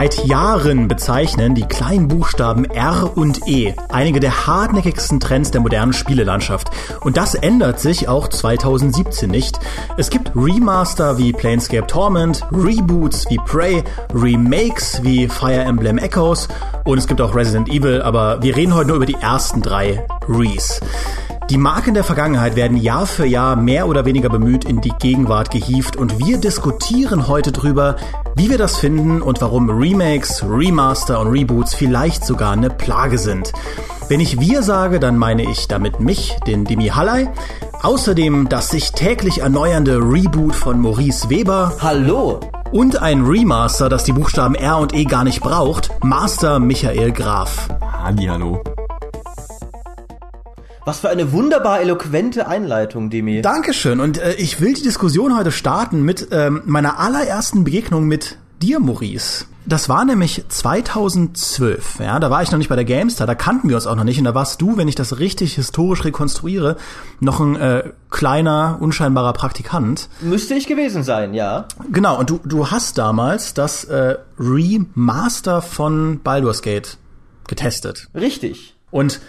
Seit Jahren bezeichnen die kleinen Buchstaben R und E einige der hartnäckigsten Trends der modernen Spielelandschaft. Und das ändert sich auch 2017 nicht. Es gibt Remaster wie Planescape Torment, Reboots wie Prey, Remakes wie Fire Emblem Echoes und es gibt auch Resident Evil, aber wir reden heute nur über die ersten drei Rees. Die Marken der Vergangenheit werden Jahr für Jahr mehr oder weniger bemüht in die Gegenwart gehievt und wir diskutieren heute drüber, wie wir das finden und warum Remakes, Remaster und Reboots vielleicht sogar eine Plage sind. Wenn ich wir sage, dann meine ich damit mich, den Demi Hallei, außerdem das sich täglich erneuernde Reboot von Maurice Weber. Hallo! Und ein Remaster, das die Buchstaben R und E gar nicht braucht, Master Michael Graf. Hallihallo. Was für eine wunderbar eloquente Einleitung, Demi. Dankeschön. Und äh, ich will die Diskussion heute starten mit ähm, meiner allerersten Begegnung mit dir, Maurice. Das war nämlich 2012. Ja, da war ich noch nicht bei der Gamestar, da kannten wir uns auch noch nicht. Und da warst du, wenn ich das richtig historisch rekonstruiere, noch ein äh, kleiner, unscheinbarer Praktikant. Müsste ich gewesen sein, ja. Genau, und du, du hast damals das äh, Remaster von Baldur's Gate getestet. Richtig. Und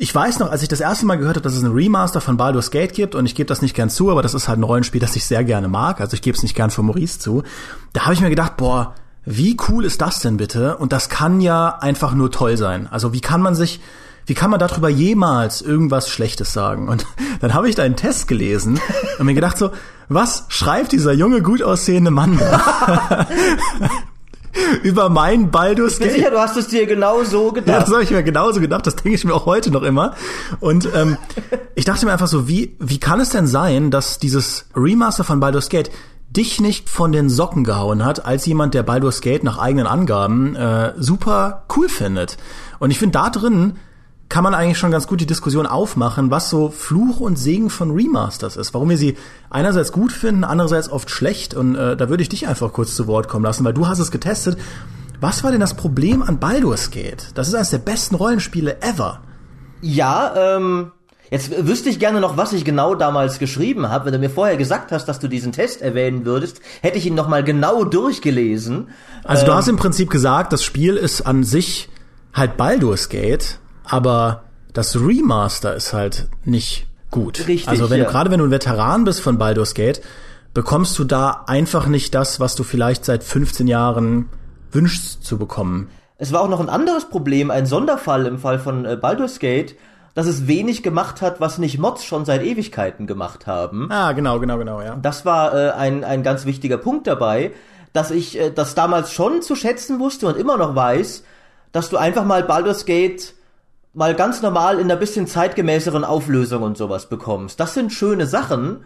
ich weiß noch, als ich das erste Mal gehört habe, dass es ein Remaster von Baldur's Gate gibt, und ich gebe das nicht gern zu, aber das ist halt ein Rollenspiel, das ich sehr gerne mag, also ich gebe es nicht gern für Maurice zu, da habe ich mir gedacht, boah, wie cool ist das denn bitte? Und das kann ja einfach nur toll sein. Also wie kann man sich, wie kann man darüber jemals irgendwas Schlechtes sagen? Und dann habe ich deinen Test gelesen und mir gedacht so, was schreibt dieser junge, gut aussehende Mann da? über mein Baldur's Gate. Ich bin sicher, du hast es dir genau so gedacht. Ja, das habe ich mir genauso gedacht. Das denke ich mir auch heute noch immer. Und ähm, ich dachte mir einfach so, wie, wie kann es denn sein, dass dieses Remaster von Baldur's Gate dich nicht von den Socken gehauen hat, als jemand, der Baldur's Gate nach eigenen Angaben äh, super cool findet. Und ich finde, da drin kann man eigentlich schon ganz gut die Diskussion aufmachen, was so Fluch und Segen von Remasters ist. Warum wir sie einerseits gut finden, andererseits oft schlecht. Und äh, da würde ich dich einfach kurz zu Wort kommen lassen, weil du hast es getestet. Was war denn das Problem an Baldur's Gate? Das ist eines der besten Rollenspiele ever. Ja, ähm, Jetzt wüsste ich gerne noch, was ich genau damals geschrieben habe. Wenn du mir vorher gesagt hast, dass du diesen Test erwähnen würdest, hätte ich ihn noch mal genau durchgelesen. Also du ähm, hast im Prinzip gesagt, das Spiel ist an sich halt Baldur's Gate, aber das Remaster ist halt nicht gut. Richtig. Also wenn ja. du gerade wenn du ein Veteran bist von Baldur's Gate, bekommst du da einfach nicht das, was du vielleicht seit 15 Jahren wünschst zu bekommen. Es war auch noch ein anderes Problem, ein Sonderfall im Fall von äh, Baldur's Gate, dass es wenig gemacht hat, was nicht Mods schon seit Ewigkeiten gemacht haben. Ah, genau, genau, genau, ja. Das war äh, ein, ein ganz wichtiger Punkt dabei, dass ich äh, das damals schon zu schätzen wusste und immer noch weiß, dass du einfach mal Baldur's Gate mal ganz normal in einer bisschen zeitgemäßeren Auflösung und sowas bekommst. Das sind schöne Sachen,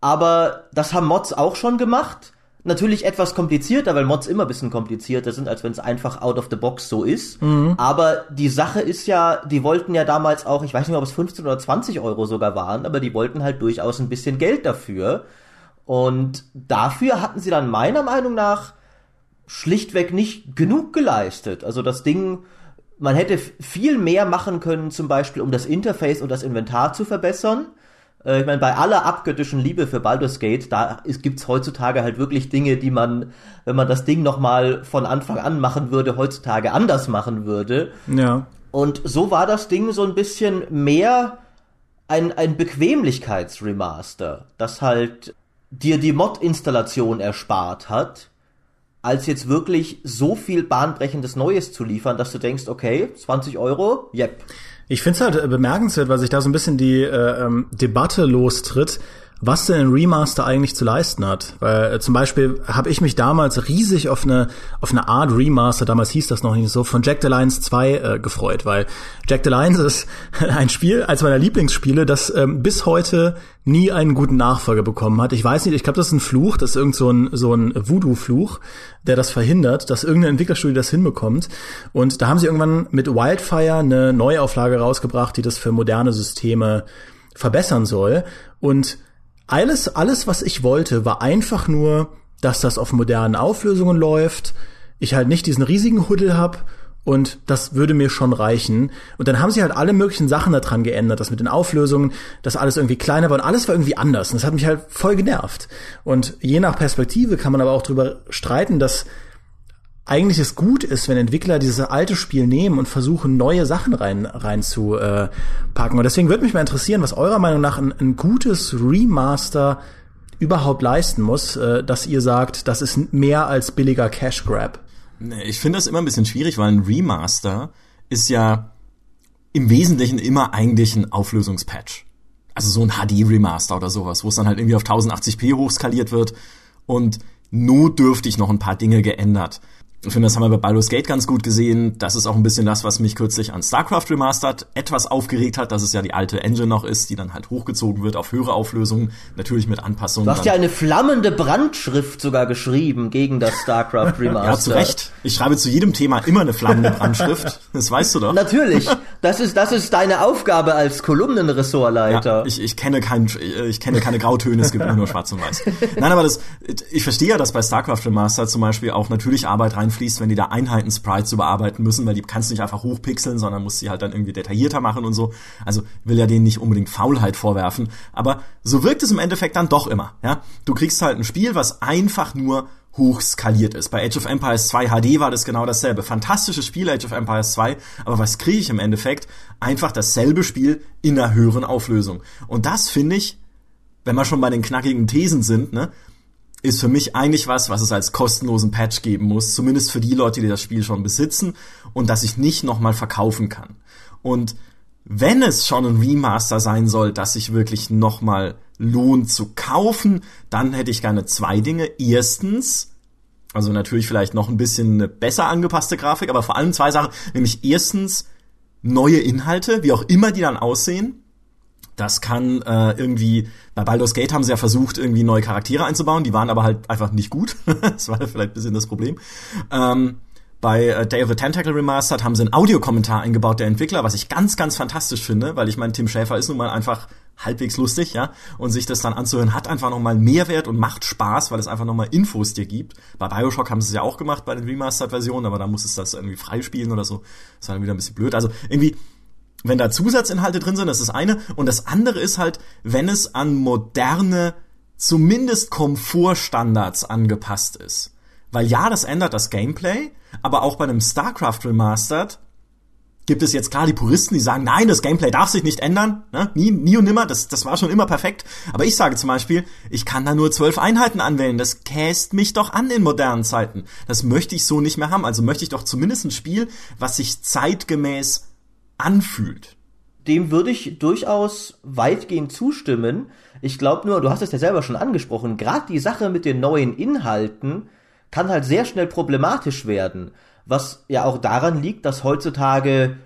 aber das haben Mods auch schon gemacht. Natürlich etwas komplizierter, weil Mods immer ein bisschen komplizierter sind, als wenn es einfach out of the box so ist. Mhm. Aber die Sache ist ja, die wollten ja damals auch, ich weiß nicht mehr, ob es 15 oder 20 Euro sogar waren, aber die wollten halt durchaus ein bisschen Geld dafür. Und dafür hatten sie dann meiner Meinung nach schlichtweg nicht genug geleistet. Also das Ding man hätte viel mehr machen können, zum Beispiel, um das Interface und das Inventar zu verbessern. Äh, ich meine, bei aller abgöttischen Liebe für Baldur's Gate, da gibt es heutzutage halt wirklich Dinge, die man, wenn man das Ding nochmal von Anfang an machen würde, heutzutage anders machen würde. Ja. Und so war das Ding so ein bisschen mehr ein, ein Bequemlichkeitsremaster, das halt dir die Mod-Installation erspart hat als jetzt wirklich so viel bahnbrechendes Neues zu liefern, dass du denkst, okay, 20 Euro, yep. Ich finde es halt äh, bemerkenswert, weil sich da so ein bisschen die äh, ähm, Debatte lostritt, was denn ein Remaster eigentlich zu leisten hat. Weil äh, zum Beispiel habe ich mich damals riesig auf eine auf eine Art Remaster, damals hieß das noch nicht so, von Jack the Lions 2 äh, gefreut, weil Jack the Lions ist ein Spiel, als meiner Lieblingsspiele, das ähm, bis heute nie einen guten Nachfolger bekommen hat. Ich weiß nicht, ich glaube, das ist ein Fluch, das ist irgend so ein so ein Voodoo-Fluch, der das verhindert, dass irgendeine Entwicklerstudie das hinbekommt. Und da haben sie irgendwann mit Wildfire eine Neuauflage rausgebracht, die das für moderne Systeme verbessern soll. Und alles, alles, was ich wollte, war einfach nur, dass das auf modernen Auflösungen läuft, ich halt nicht diesen riesigen Huddel hab und das würde mir schon reichen. Und dann haben sie halt alle möglichen Sachen daran geändert, das mit den Auflösungen, dass alles irgendwie kleiner war und alles war irgendwie anders. Und das hat mich halt voll genervt. Und je nach Perspektive kann man aber auch drüber streiten, dass eigentlich es gut ist, wenn Entwickler dieses alte Spiel nehmen und versuchen, neue Sachen rein, rein zu äh, packen. Und deswegen würde mich mal interessieren, was eurer Meinung nach ein, ein gutes Remaster überhaupt leisten muss, äh, dass ihr sagt, das ist mehr als billiger Cash Grab. Ich finde das immer ein bisschen schwierig, weil ein Remaster ist ja im Wesentlichen immer eigentlich ein Auflösungspatch. Also so ein HD-Remaster oder sowas, wo es dann halt irgendwie auf 1080p hochskaliert wird und notdürftig noch ein paar Dinge geändert. Ich finde, das haben wir bei Baldur's Gate ganz gut gesehen. Das ist auch ein bisschen das, was mich kürzlich an StarCraft Remastered etwas aufgeregt hat, dass es ja die alte Engine noch ist, die dann halt hochgezogen wird auf höhere Auflösungen, natürlich mit Anpassungen. Du hast ja eine flammende Brandschrift sogar geschrieben gegen das StarCraft Remastered. ja, zu Recht. Ich schreibe zu jedem Thema immer eine flammende Brandschrift. Das weißt du doch. Natürlich. Das ist, das ist deine Aufgabe als Kolumnenressortleiter. Ja, ich, ich kenne kein, ich kenne keine Grautöne, es gibt immer nur schwarz und weiß. Nein, aber das, ich verstehe ja, dass bei StarCraft Remastered zum Beispiel auch natürlich Arbeit rein reinfließt, wenn die da Einheiten-Sprites überarbeiten müssen, weil die kannst du nicht einfach hochpixeln, sondern musst sie halt dann irgendwie detaillierter machen und so. Also will ja denen nicht unbedingt Faulheit vorwerfen, aber so wirkt es im Endeffekt dann doch immer. Ja, du kriegst halt ein Spiel, was einfach nur hoch skaliert ist. Bei Age of Empires 2 HD war das genau dasselbe. Fantastisches Spiel Age of Empires 2, aber was kriege ich im Endeffekt? Einfach dasselbe Spiel in einer höheren Auflösung. Und das finde ich, wenn wir schon bei den knackigen Thesen sind, ne, ist für mich eigentlich was, was es als kostenlosen Patch geben muss, zumindest für die Leute, die das Spiel schon besitzen und das ich nicht nochmal verkaufen kann. Und wenn es schon ein Remaster sein soll, das sich wirklich nochmal lohnt zu kaufen, dann hätte ich gerne zwei Dinge. Erstens, also natürlich vielleicht noch ein bisschen eine besser angepasste Grafik, aber vor allem zwei Sachen, nämlich erstens neue Inhalte, wie auch immer die dann aussehen. Das kann äh, irgendwie, bei Baldur's Gate haben sie ja versucht, irgendwie neue Charaktere einzubauen, die waren aber halt einfach nicht gut. das war vielleicht ein bisschen das Problem. Ähm, bei äh, Day of the Tentacle Remastered haben sie einen Audiokommentar eingebaut der Entwickler, was ich ganz, ganz fantastisch finde, weil ich meine, Tim Schäfer ist nun mal einfach halbwegs lustig, ja, und sich das dann anzuhören, hat einfach nochmal Mehrwert und macht Spaß, weil es einfach nochmal Infos dir gibt. Bei Bioshock haben sie es ja auch gemacht bei den Remastered-Versionen, aber da muss es das irgendwie freispielen oder so. Das war dann wieder ein bisschen blöd. Also irgendwie, wenn da Zusatzinhalte drin sind, das ist eine. Und das andere ist halt, wenn es an moderne, zumindest Komfortstandards angepasst ist. Weil ja, das ändert das Gameplay, aber auch bei einem StarCraft Remastered gibt es jetzt klar die Puristen, die sagen, nein, das Gameplay darf sich nicht ändern, ne? nie, nie und nimmer, das, das war schon immer perfekt. Aber ich sage zum Beispiel, ich kann da nur zwölf Einheiten anwählen, das käst mich doch an in modernen Zeiten. Das möchte ich so nicht mehr haben. Also möchte ich doch zumindest ein Spiel, was sich zeitgemäß anfühlt. Dem würde ich durchaus weitgehend zustimmen. Ich glaube nur, du hast es ja selber schon angesprochen, gerade die Sache mit den neuen Inhalten kann halt sehr schnell problematisch werden, was ja auch daran liegt, dass heutzutage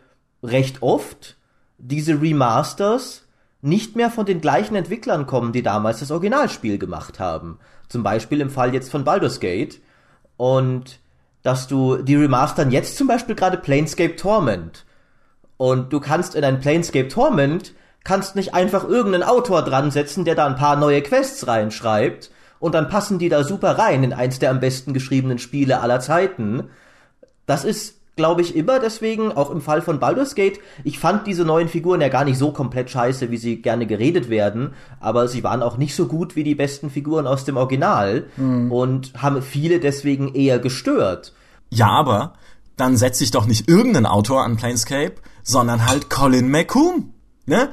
recht oft diese Remasters nicht mehr von den gleichen Entwicklern kommen, die damals das Originalspiel gemacht haben. Zum Beispiel im Fall jetzt von Baldur's Gate. Und dass du die remastern jetzt zum Beispiel gerade Planescape Torment. Und du kannst in ein Planescape Torment kannst nicht einfach irgendeinen Autor dran setzen, der da ein paar neue Quests reinschreibt und dann passen die da super rein in eins der am besten geschriebenen Spiele aller Zeiten. Das ist, glaube ich, immer deswegen, auch im Fall von Baldur's Gate, ich fand diese neuen Figuren ja gar nicht so komplett scheiße, wie sie gerne geredet werden, aber sie waren auch nicht so gut wie die besten Figuren aus dem Original mhm. und haben viele deswegen eher gestört. Ja, aber dann setze ich doch nicht irgendeinen Autor an Planescape, sondern halt Colin McCoom. Ne?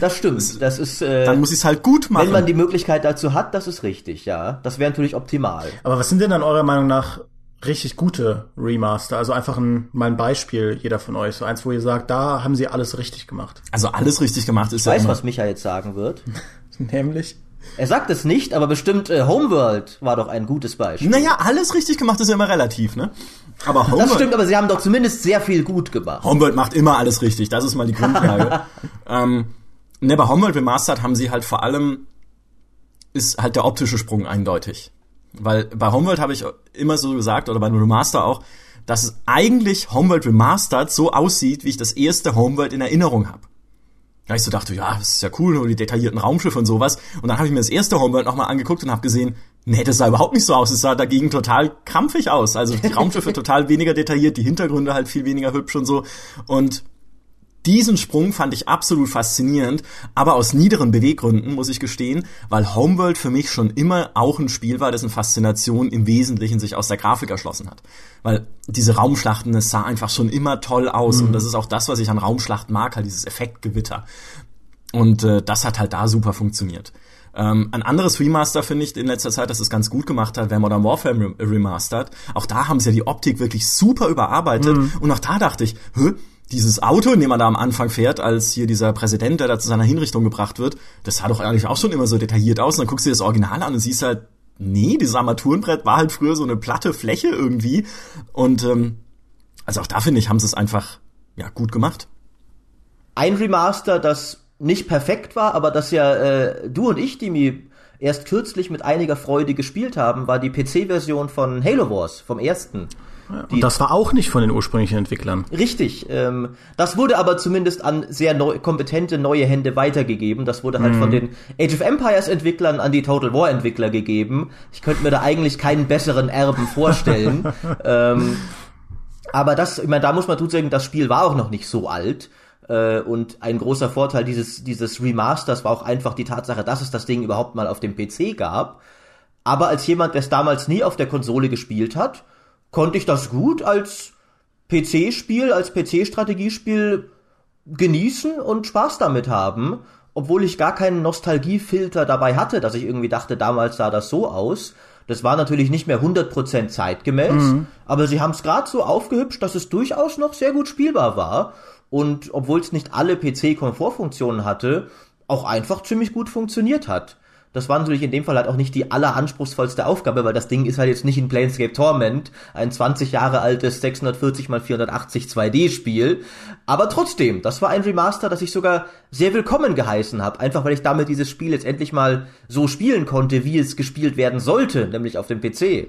Das stimmt. Das ist. Äh, dann muss ich es halt gut machen. Wenn man die Möglichkeit dazu hat, das ist richtig, ja. Das wäre natürlich optimal. Aber was sind denn dann eurer Meinung nach richtig gute Remaster? Also einfach ein, mal ein Beispiel, jeder von euch. So eins, wo ihr sagt, da haben sie alles richtig gemacht. Also alles richtig gemacht ist ich ja. Ich weiß, was Micha jetzt sagen wird. Nämlich. Er sagt es nicht, aber bestimmt äh, Homeworld war doch ein gutes Beispiel. Naja, alles richtig gemacht ist ja immer relativ, ne? Aber Homeworld, das stimmt, aber sie haben doch zumindest sehr viel gut gemacht. Homeworld macht immer alles richtig, das ist mal die Grundlage. ähm, ne, bei Homeworld Remastered haben sie halt vor allem, ist halt der optische Sprung eindeutig. Weil bei Homeworld habe ich immer so gesagt, oder bei Remaster auch, dass es eigentlich Homeworld Remastered so aussieht, wie ich das erste Homeworld in Erinnerung habe. Da ich so dachte, ja, das ist ja cool, nur die detaillierten Raumschiffe und sowas. Und dann habe ich mir das erste Homeworld nochmal angeguckt und habe gesehen, nee, das sah überhaupt nicht so aus. Es sah dagegen total krampfig aus. Also die Raumschiffe total weniger detailliert, die Hintergründe halt viel weniger hübsch und so. Und diesen Sprung fand ich absolut faszinierend, aber aus niederen Beweggründen, muss ich gestehen, weil Homeworld für mich schon immer auch ein Spiel war, dessen Faszination im Wesentlichen sich aus der Grafik erschlossen hat. Weil diese Raumschlachten, es sah einfach schon immer toll aus mhm. und das ist auch das, was ich an Raumschlachten mag, halt dieses Effektgewitter. Und äh, das hat halt da super funktioniert. Ähm, ein anderes Remaster finde ich in letzter Zeit, dass es ganz gut gemacht hat, wäre Modern Warfare Remastered. Auch da haben sie ja die Optik wirklich super überarbeitet mhm. und auch da dachte ich, hä, dieses Auto, in dem man da am Anfang fährt, als hier dieser Präsident, der da zu seiner Hinrichtung gebracht wird, das sah doch eigentlich auch schon immer so detailliert aus. Und dann guckst du dir das Original an und siehst halt, nee, dieses Armaturenbrett war halt früher so eine platte Fläche irgendwie. Und ähm, also auch da finde ich, haben sie es einfach ja gut gemacht. Ein Remaster, das nicht perfekt war, aber das ja äh, du und ich, Dimi, erst kürzlich mit einiger Freude gespielt haben, war die PC-Version von Halo Wars, vom ersten. Und das war auch nicht von den ursprünglichen Entwicklern. Richtig. Ähm, das wurde aber zumindest an sehr neu, kompetente neue Hände weitergegeben. Das wurde halt mhm. von den Age of Empires Entwicklern an die Total War Entwickler gegeben. Ich könnte mir da eigentlich keinen besseren Erben vorstellen. ähm, aber das, ich meine, da muss man tut sagen, das Spiel war auch noch nicht so alt. Äh, und ein großer Vorteil dieses, dieses Remasters war auch einfach die Tatsache, dass es das Ding überhaupt mal auf dem PC gab. Aber als jemand, der es damals nie auf der Konsole gespielt hat, konnte ich das gut als PC-Spiel, als PC-Strategiespiel genießen und Spaß damit haben, obwohl ich gar keinen Nostalgiefilter dabei hatte, dass ich irgendwie dachte, damals sah das so aus. Das war natürlich nicht mehr 100% zeitgemäß, mhm. aber sie haben es gerade so aufgehübscht, dass es durchaus noch sehr gut spielbar war und obwohl es nicht alle PC-Komfortfunktionen hatte, auch einfach ziemlich gut funktioniert hat. Das war natürlich in dem Fall halt auch nicht die alleranspruchsvollste Aufgabe, weil das Ding ist halt jetzt nicht in Planescape Torment, ein 20 Jahre altes 640 x 480 2D-Spiel. Aber trotzdem, das war ein Remaster, das ich sogar sehr willkommen geheißen habe, einfach weil ich damit dieses Spiel jetzt endlich mal so spielen konnte, wie es gespielt werden sollte, nämlich auf dem PC.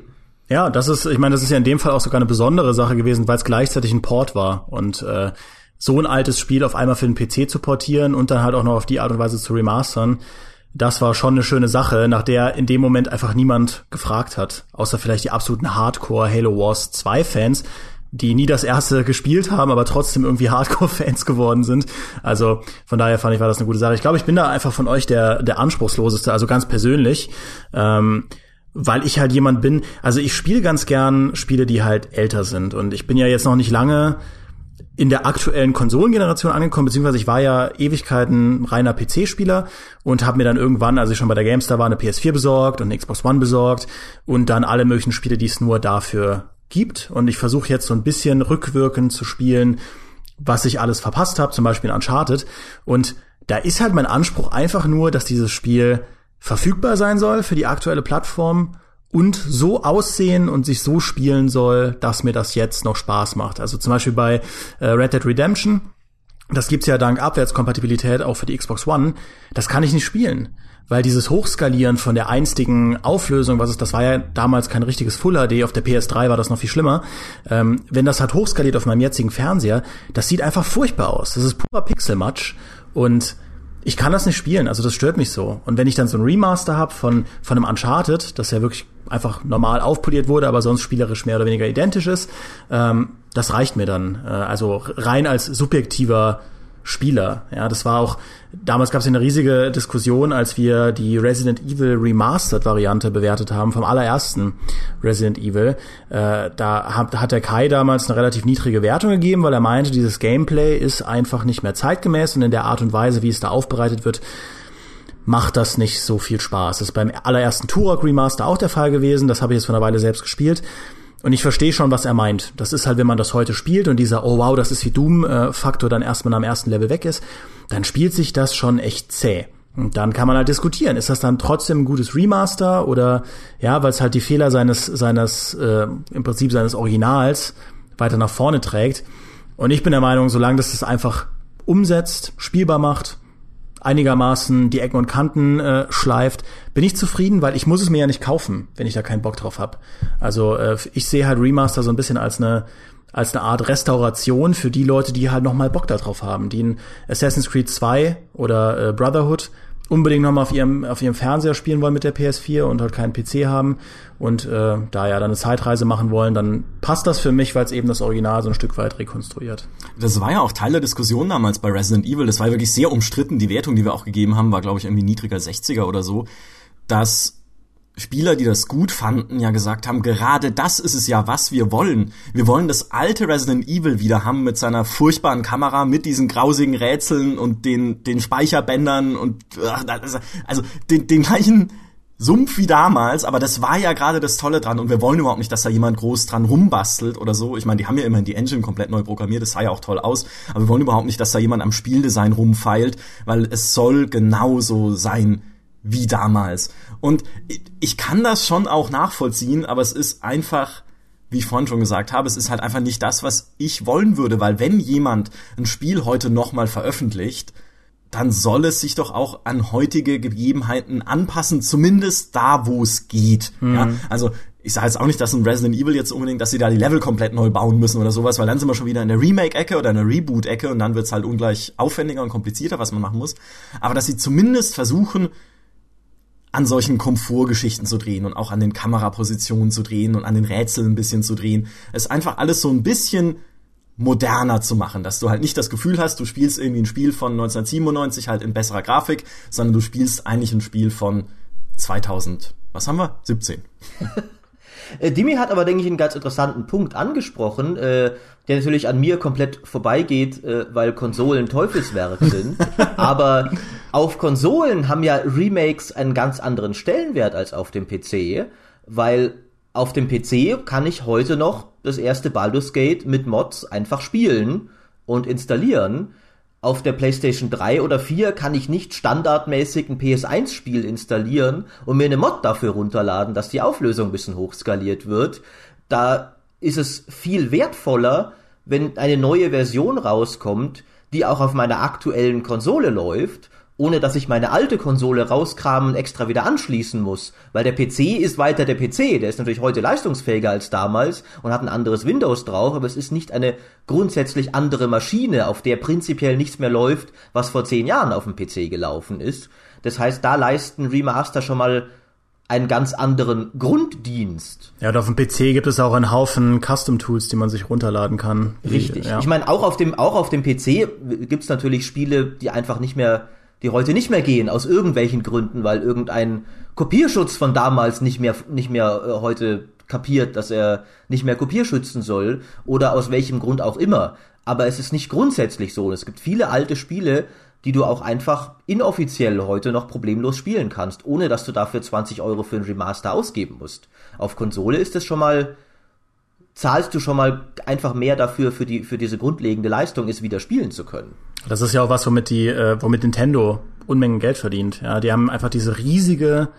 Ja, das ist, ich meine, das ist ja in dem Fall auch sogar eine besondere Sache gewesen, weil es gleichzeitig ein Port war und äh, so ein altes Spiel auf einmal für den PC zu portieren und dann halt auch noch auf die Art und Weise zu remastern das war schon eine schöne Sache, nach der in dem Moment einfach niemand gefragt hat. Außer vielleicht die absoluten Hardcore Halo Wars 2 Fans, die nie das erste gespielt haben, aber trotzdem irgendwie Hardcore-Fans geworden sind. Also von daher fand ich, war das eine gute Sache. Ich glaube, ich bin da einfach von euch der, der anspruchsloseste, also ganz persönlich. Ähm, weil ich halt jemand bin, also ich spiele ganz gern Spiele, die halt älter sind. Und ich bin ja jetzt noch nicht lange in der aktuellen Konsolengeneration angekommen, beziehungsweise ich war ja Ewigkeiten reiner PC-Spieler und habe mir dann irgendwann, als ich schon bei der GameStar war, eine PS4 besorgt und eine Xbox One besorgt und dann alle möglichen Spiele, die es nur dafür gibt. Und ich versuche jetzt so ein bisschen rückwirkend zu spielen, was ich alles verpasst habe, zum Beispiel in Uncharted. Und da ist halt mein Anspruch einfach nur, dass dieses Spiel verfügbar sein soll für die aktuelle Plattform und so aussehen und sich so spielen soll, dass mir das jetzt noch Spaß macht. Also zum Beispiel bei äh, Red Dead Redemption, das gibt's ja dank Abwärtskompatibilität auch für die Xbox One, das kann ich nicht spielen. Weil dieses Hochskalieren von der einstigen Auflösung, was es, das war ja damals kein richtiges Full HD, auf der PS3 war das noch viel schlimmer. Ähm, wenn das halt hochskaliert auf meinem jetzigen Fernseher, das sieht einfach furchtbar aus. Das ist purer Pixelmatch und ich kann das nicht spielen, also das stört mich so. Und wenn ich dann so ein Remaster habe von, von einem Uncharted, das ja wirklich einfach normal aufpoliert wurde, aber sonst spielerisch mehr oder weniger identisch ist, ähm, das reicht mir dann. Äh, also rein als subjektiver Spieler. Ja, das war auch, damals gab es eine riesige Diskussion, als wir die Resident Evil Remastered Variante bewertet haben, vom allerersten Resident Evil. Äh, da hat, hat der Kai damals eine relativ niedrige Wertung gegeben, weil er meinte, dieses Gameplay ist einfach nicht mehr zeitgemäß und in der Art und Weise, wie es da aufbereitet wird, macht das nicht so viel Spaß. Das ist beim allerersten Turok Remaster auch der Fall gewesen. Das habe ich jetzt vor einer Weile selbst gespielt. Und ich verstehe schon, was er meint. Das ist halt, wenn man das heute spielt und dieser, oh wow, das ist wie Doom-Faktor dann erstmal am ersten Level weg ist, dann spielt sich das schon echt zäh. Und dann kann man halt diskutieren, ist das dann trotzdem ein gutes Remaster oder ja, weil es halt die Fehler seines, seines, äh, im Prinzip seines Originals weiter nach vorne trägt. Und ich bin der Meinung, solange das es einfach umsetzt, spielbar macht, einigermaßen die Ecken und Kanten äh, schleift, bin ich zufrieden, weil ich muss es mir ja nicht kaufen, wenn ich da keinen Bock drauf habe. Also äh, ich sehe halt Remaster so ein bisschen als eine als eine Art Restauration für die Leute, die halt noch mal Bock darauf haben, die in Assassin's Creed 2 oder äh, Brotherhood unbedingt nochmal auf ihrem, auf ihrem Fernseher spielen wollen mit der PS4 und halt keinen PC haben und äh, da ja dann eine Zeitreise machen wollen, dann passt das für mich, weil es eben das Original so ein Stück weit rekonstruiert. Das war ja auch Teil der Diskussion damals bei Resident Evil. Das war wirklich sehr umstritten. Die Wertung, die wir auch gegeben haben, war, glaube ich, irgendwie niedriger 60er oder so. Dass Spieler, die das gut fanden, ja gesagt haben, gerade das ist es ja, was wir wollen. Wir wollen das alte Resident Evil wieder haben mit seiner furchtbaren Kamera, mit diesen grausigen Rätseln und den, den Speicherbändern und also den, den gleichen Sumpf wie damals, aber das war ja gerade das Tolle dran und wir wollen überhaupt nicht, dass da jemand groß dran rumbastelt oder so. Ich meine, die haben ja immerhin die Engine komplett neu programmiert, das sah ja auch toll aus, aber wir wollen überhaupt nicht, dass da jemand am Spieldesign rumfeilt, weil es soll genauso sein wie damals. Und ich kann das schon auch nachvollziehen, aber es ist einfach, wie ich vorhin schon gesagt habe, es ist halt einfach nicht das, was ich wollen würde, weil wenn jemand ein Spiel heute nochmal veröffentlicht, dann soll es sich doch auch an heutige Gegebenheiten anpassen, zumindest da, wo es geht. Mhm. Ja, also ich sage jetzt auch nicht, dass ein Resident Evil jetzt unbedingt, dass sie da die Level komplett neu bauen müssen oder sowas, weil dann sind wir schon wieder in der Remake-Ecke oder in der Reboot-Ecke und dann wird's halt ungleich aufwendiger und komplizierter, was man machen muss. Aber dass sie zumindest versuchen, an solchen Komfortgeschichten zu drehen und auch an den Kamerapositionen zu drehen und an den Rätseln ein bisschen zu drehen. Es einfach alles so ein bisschen moderner zu machen, dass du halt nicht das Gefühl hast, du spielst irgendwie ein Spiel von 1997 halt in besserer Grafik, sondern du spielst eigentlich ein Spiel von 2000, was haben wir? 17. Äh, Dimi hat aber, denke ich, einen ganz interessanten Punkt angesprochen, äh, der natürlich an mir komplett vorbeigeht, äh, weil Konsolen Teufelswerk sind. aber auf Konsolen haben ja Remakes einen ganz anderen Stellenwert als auf dem PC, weil auf dem PC kann ich heute noch das erste Baldur's Gate mit Mods einfach spielen und installieren auf der PlayStation 3 oder 4 kann ich nicht standardmäßig ein PS1-Spiel installieren und mir eine Mod dafür runterladen, dass die Auflösung ein bisschen hochskaliert wird. Da ist es viel wertvoller, wenn eine neue Version rauskommt, die auch auf meiner aktuellen Konsole läuft ohne dass ich meine alte Konsole rauskramen und extra wieder anschließen muss. Weil der PC ist weiter der PC, der ist natürlich heute leistungsfähiger als damals und hat ein anderes Windows drauf, aber es ist nicht eine grundsätzlich andere Maschine, auf der prinzipiell nichts mehr läuft, was vor zehn Jahren auf dem PC gelaufen ist. Das heißt, da leisten Remaster schon mal einen ganz anderen Grunddienst. Ja, und auf dem PC gibt es auch einen Haufen Custom-Tools, die man sich runterladen kann. Richtig. Ja. Ich meine, auch auf dem, auch auf dem PC gibt's natürlich Spiele, die einfach nicht mehr die heute nicht mehr gehen, aus irgendwelchen Gründen, weil irgendein Kopierschutz von damals nicht mehr, nicht mehr äh, heute kapiert, dass er nicht mehr kopierschützen soll oder aus welchem Grund auch immer. Aber es ist nicht grundsätzlich so. Es gibt viele alte Spiele, die du auch einfach inoffiziell heute noch problemlos spielen kannst, ohne dass du dafür 20 Euro für ein Remaster ausgeben musst. Auf Konsole ist es schon mal, zahlst du schon mal einfach mehr dafür, für die, für diese grundlegende Leistung, es wieder spielen zu können. Das ist ja auch was, womit die, äh, womit Nintendo Unmengen Geld verdient. Ja, die haben einfach diese riesige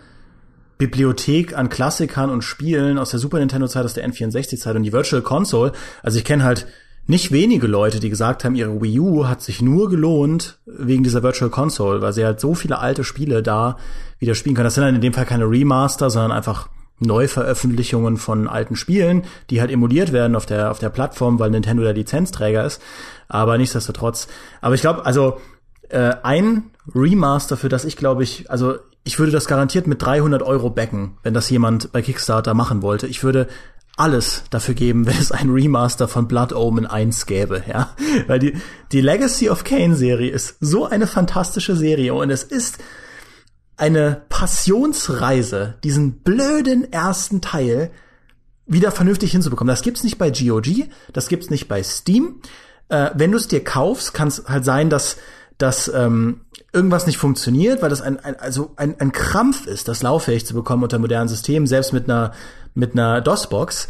Bibliothek an Klassikern und Spielen aus der Super Nintendo Zeit, aus der N64 Zeit und die Virtual Console. Also ich kenne halt nicht wenige Leute, die gesagt haben, ihre Wii U hat sich nur gelohnt wegen dieser Virtual Console, weil sie halt so viele alte Spiele da wieder spielen können. Das sind dann in dem Fall keine Remaster, sondern einfach Neuveröffentlichungen von alten Spielen, die halt emuliert werden auf der, auf der Plattform, weil Nintendo der Lizenzträger ist. Aber nichtsdestotrotz. Aber ich glaube, also äh, ein Remaster, für das ich glaube ich, also ich würde das garantiert mit 300 Euro backen, wenn das jemand bei Kickstarter machen wollte. Ich würde alles dafür geben, wenn es ein Remaster von Blood Omen 1 gäbe, ja. Weil die, die Legacy of Kane Serie ist so eine fantastische Serie und es ist eine Passionsreise, diesen blöden ersten Teil wieder vernünftig hinzubekommen. Das gibt's nicht bei GOG, das gibt's nicht bei Steam. Äh, wenn du es dir kaufst, kann es halt sein, dass dass ähm, irgendwas nicht funktioniert, weil das ein, ein also ein, ein Krampf ist, das lauffähig zu bekommen unter modernen Systemen, selbst mit einer mit einer DOS-Box.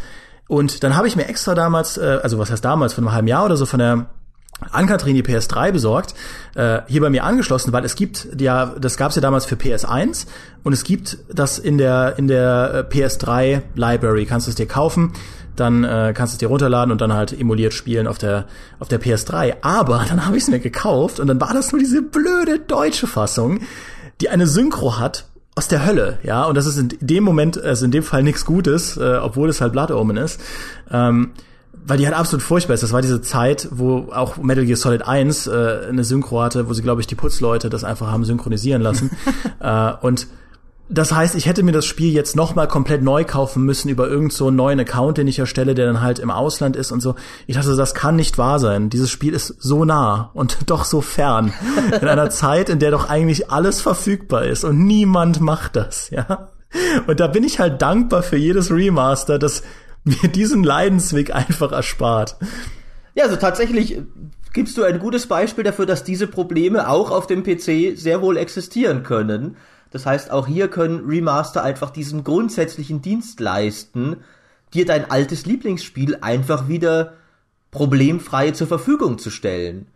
Und dann habe ich mir extra damals, äh, also was heißt damals, von einem halben Jahr oder so von der an Kathrin die PS3 besorgt, äh, hier bei mir angeschlossen, weil es gibt ja, das gab es ja damals für PS1 und es gibt das in der in der äh, PS3 Library, kannst du es dir kaufen, dann äh, kannst du es dir runterladen und dann halt emuliert spielen auf der auf der PS3. Aber dann habe ich es mir gekauft und dann war das nur diese blöde deutsche Fassung, die eine Synchro hat aus der Hölle, ja, und das ist in dem Moment, also in dem Fall nichts Gutes, äh, obwohl es halt Blood Omen ist. Ähm, weil die halt absolut furchtbar ist. Das war diese Zeit, wo auch Metal Gear Solid 1 äh, eine Synchro hatte, wo sie, glaube ich, die Putzleute das einfach haben synchronisieren lassen. äh, und das heißt, ich hätte mir das Spiel jetzt nochmal komplett neu kaufen müssen über irgend so einen neuen Account, den ich erstelle, der dann halt im Ausland ist und so. Ich dachte, das kann nicht wahr sein. Dieses Spiel ist so nah und doch so fern. In einer Zeit, in der doch eigentlich alles verfügbar ist und niemand macht das, ja. Und da bin ich halt dankbar für jedes Remaster, das mir diesen Leidensweg einfach erspart. Ja, also tatsächlich gibst du ein gutes Beispiel dafür, dass diese Probleme auch auf dem PC sehr wohl existieren können. Das heißt, auch hier können Remaster einfach diesen grundsätzlichen Dienst leisten, dir dein altes Lieblingsspiel einfach wieder problemfrei zur Verfügung zu stellen.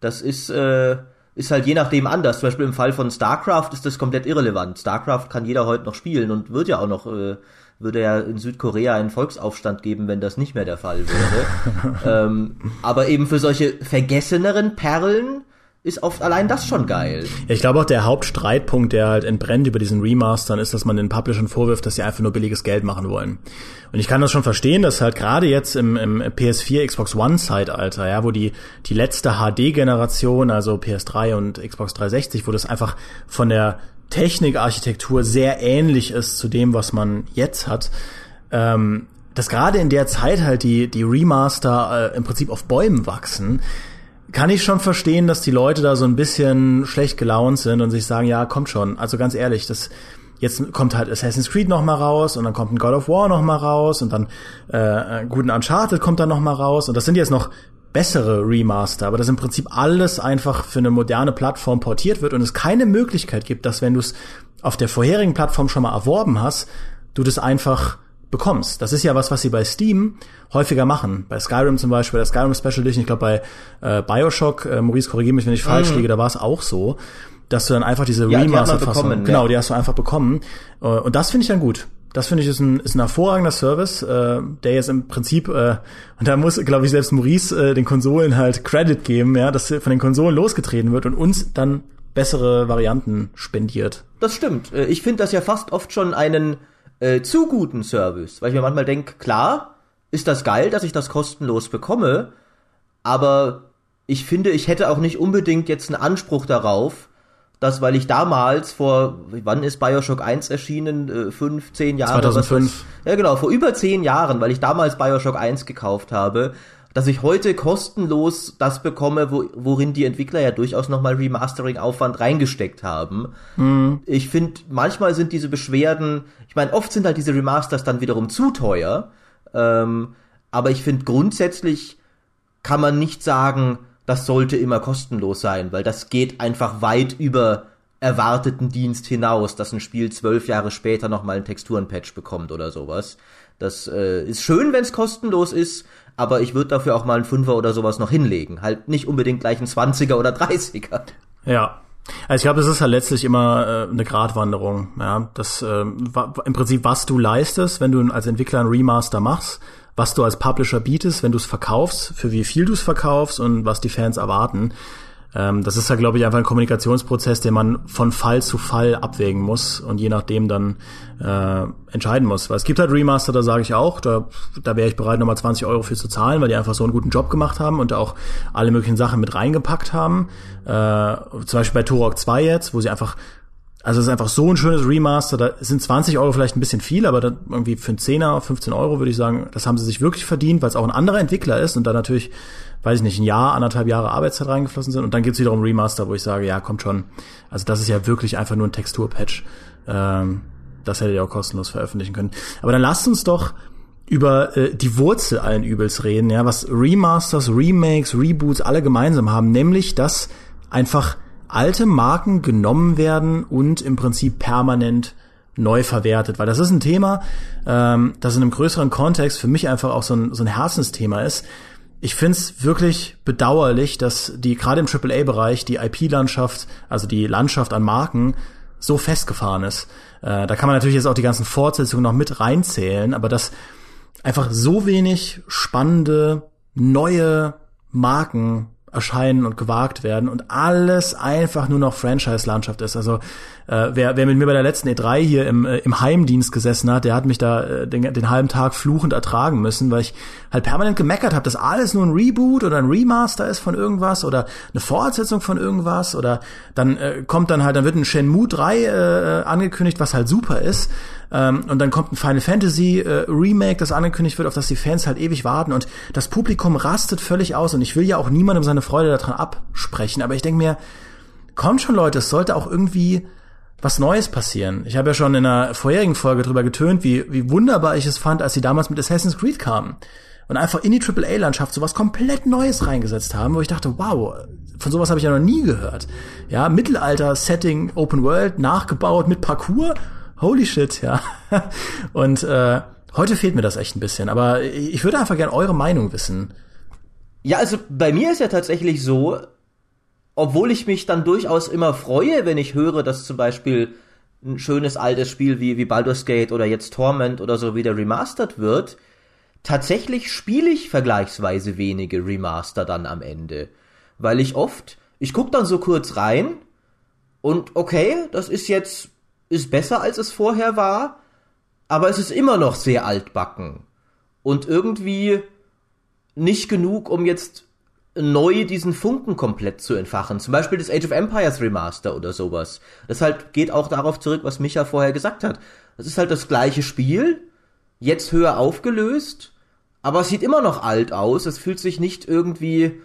Das ist, äh, ist halt je nachdem anders. Zum Beispiel im Fall von StarCraft ist das komplett irrelevant. StarCraft kann jeder heute noch spielen und wird ja auch noch, äh, würde ja in Südkorea einen Volksaufstand geben, wenn das nicht mehr der Fall wäre. ähm, aber eben für solche vergesseneren Perlen ist oft allein das schon geil. Ja, ich glaube auch der Hauptstreitpunkt, der halt entbrennt über diesen Remastern, ist, dass man den Publishern vorwirft, dass sie einfach nur billiges Geld machen wollen. Und ich kann das schon verstehen, dass halt gerade jetzt im, im PS4, Xbox One Zeitalter, ja, wo die, die letzte HD-Generation, also PS3 und Xbox 360, wo das einfach von der Technikarchitektur sehr ähnlich ist zu dem, was man jetzt hat, ähm, dass gerade in der Zeit halt die, die Remaster äh, im Prinzip auf Bäumen wachsen, kann ich schon verstehen, dass die Leute da so ein bisschen schlecht gelaunt sind und sich sagen, ja, kommt schon. Also ganz ehrlich, das jetzt kommt halt Assassin's Creed noch mal raus und dann kommt ein God of War noch mal raus und dann äh, guten Uncharted kommt dann noch mal raus und das sind jetzt noch bessere Remaster, aber das im Prinzip alles einfach für eine moderne Plattform portiert wird und es keine Möglichkeit gibt, dass wenn du es auf der vorherigen Plattform schon mal erworben hast, du das einfach bekommst. Das ist ja was, was sie bei Steam häufiger machen. Bei Skyrim zum Beispiel, der Skyrim Special Edition, ich glaube bei äh, Bioshock, äh, Maurice, korrigiere mich, wenn ich falsch mhm. liege, da war es auch so, dass du dann einfach diese ja, Remaster-Fassung, genau, ja. die hast du einfach bekommen. Äh, und das finde ich dann gut. Das finde ich ist ein, ist ein hervorragender Service, äh, der jetzt im Prinzip, äh, und da muss, glaube ich, selbst Maurice äh, den Konsolen halt Credit geben, ja, dass von den Konsolen losgetreten wird und uns dann bessere Varianten spendiert. Das stimmt. Äh, ich finde das ja fast oft schon einen äh, zu guten Service, weil ich mir manchmal denke, klar, ist das geil, dass ich das kostenlos bekomme, aber ich finde, ich hätte auch nicht unbedingt jetzt einen Anspruch darauf, dass, weil ich damals vor, wann ist Bioshock 1 erschienen? Äh, fünf, zehn Jahre? 2005. ja, genau, vor über zehn Jahren, weil ich damals Bioshock 1 gekauft habe, dass ich heute kostenlos das bekomme, wo, worin die Entwickler ja durchaus nochmal Remastering-Aufwand reingesteckt haben. Mhm. Ich finde, manchmal sind diese Beschwerden, ich meine, oft sind halt diese Remasters dann wiederum zu teuer, ähm, aber ich finde grundsätzlich kann man nicht sagen, das sollte immer kostenlos sein, weil das geht einfach weit über erwarteten Dienst hinaus, dass ein Spiel zwölf Jahre später nochmal einen Texturenpatch bekommt oder sowas. Das äh, ist schön, wenn es kostenlos ist, aber ich würde dafür auch mal einen Fünfer oder sowas noch hinlegen. Halt nicht unbedingt gleich einen Zwanziger oder Dreißiger. Ja. Also ich glaube, es ist halt letztlich immer äh, eine Gratwanderung. Ja, das äh, im Prinzip, was du leistest, wenn du als Entwickler einen Remaster machst, was du als Publisher bietest, wenn du es verkaufst, für wie viel du es verkaufst und was die Fans erwarten. Ähm, das ist ja, glaube ich, einfach ein Kommunikationsprozess, den man von Fall zu Fall abwägen muss und je nachdem dann äh, entscheiden muss. Weil es gibt halt Remaster, da sage ich auch, da, da wäre ich bereit, nochmal 20 Euro für zu zahlen, weil die einfach so einen guten Job gemacht haben und auch alle möglichen Sachen mit reingepackt haben. Äh, zum Beispiel bei Turok 2 jetzt, wo sie einfach also es ist einfach so ein schönes Remaster, da sind 20 Euro vielleicht ein bisschen viel, aber dann irgendwie für einen Zehner, 15 Euro würde ich sagen, das haben sie sich wirklich verdient, weil es auch ein anderer Entwickler ist und da natürlich weiß ich nicht, ein Jahr, anderthalb Jahre Arbeitszeit reingeflossen sind. Und dann gibt's wiederum Remaster, wo ich sage, ja, kommt schon. Also das ist ja wirklich einfach nur ein Texturpatch. Ähm, das hättet ihr auch kostenlos veröffentlichen können. Aber dann lasst uns doch über äh, die Wurzel allen Übels reden, ja, was Remasters, Remakes, Reboots alle gemeinsam haben, nämlich dass einfach alte Marken genommen werden und im Prinzip permanent neu verwertet, weil das ist ein Thema, ähm, das in einem größeren Kontext für mich einfach auch so ein, so ein Herzensthema ist, ich find's wirklich bedauerlich, dass die gerade im AAA-Bereich die IP-Landschaft, also die Landschaft an Marken, so festgefahren ist. Äh, da kann man natürlich jetzt auch die ganzen Fortsetzungen noch mit reinzählen, aber dass einfach so wenig spannende neue Marken erscheinen und gewagt werden und alles einfach nur noch Franchise-Landschaft ist. Also Äh, wer, wer mit mir bei der letzten E3 hier im, äh, im Heimdienst gesessen hat, der hat mich da äh, den, den halben Tag fluchend ertragen müssen, weil ich halt permanent gemeckert habe, dass alles nur ein Reboot oder ein Remaster ist von irgendwas oder eine Fortsetzung von irgendwas oder dann äh, kommt dann halt, dann wird ein Shenmue 3 äh, angekündigt, was halt super ist. Ähm, und dann kommt ein Final Fantasy äh, Remake, das angekündigt wird, auf das die Fans halt ewig warten und das Publikum rastet völlig aus und ich will ja auch niemandem seine Freude daran absprechen, aber ich denke mir, kommt schon Leute, es sollte auch irgendwie was Neues passieren. Ich habe ja schon in einer vorherigen Folge drüber getönt, wie, wie wunderbar ich es fand, als sie damals mit Assassin's Creed kamen und einfach in die AAA-Landschaft sowas komplett Neues reingesetzt haben, wo ich dachte, wow, von sowas habe ich ja noch nie gehört. Ja, Mittelalter-Setting, Open World, nachgebaut mit Parcours, holy shit, ja. Und äh, heute fehlt mir das echt ein bisschen, aber ich würde einfach gerne eure Meinung wissen. Ja, also bei mir ist ja tatsächlich so, obwohl ich mich dann durchaus immer freue, wenn ich höre, dass zum Beispiel ein schönes altes Spiel wie, wie Baldur's Gate oder jetzt Torment oder so wieder remastered wird, tatsächlich spiele ich vergleichsweise wenige Remaster dann am Ende. Weil ich oft, ich guck dann so kurz rein und okay, das ist jetzt, ist besser als es vorher war, aber es ist immer noch sehr altbacken. Und irgendwie nicht genug, um jetzt neu diesen Funken komplett zu entfachen. Zum Beispiel das Age of Empires Remaster oder sowas. Das halt geht auch darauf zurück, was Micha vorher gesagt hat. Das ist halt das gleiche Spiel, jetzt höher aufgelöst, aber es sieht immer noch alt aus. Es fühlt sich nicht irgendwie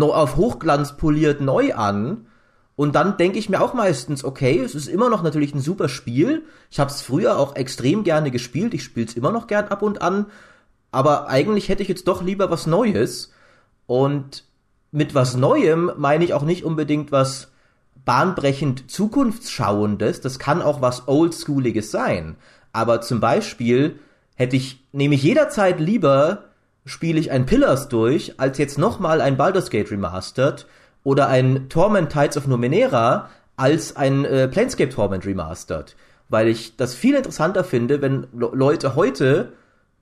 auf Hochglanz poliert neu an. Und dann denke ich mir auch meistens, okay, es ist immer noch natürlich ein super Spiel. Ich habe es früher auch extrem gerne gespielt. Ich spiele es immer noch gern ab und an. Aber eigentlich hätte ich jetzt doch lieber was Neues. Und mit was Neuem meine ich auch nicht unbedingt was bahnbrechend zukunftsschauendes. Das kann auch was oldschooliges sein. Aber zum Beispiel hätte ich, nehme ich jederzeit lieber, spiele ich ein Pillars durch, als jetzt nochmal ein Baldur's Gate Remastered oder ein Torment Tides of Numenera als ein äh, Planescape Torment Remastered. Weil ich das viel interessanter finde, wenn Leute heute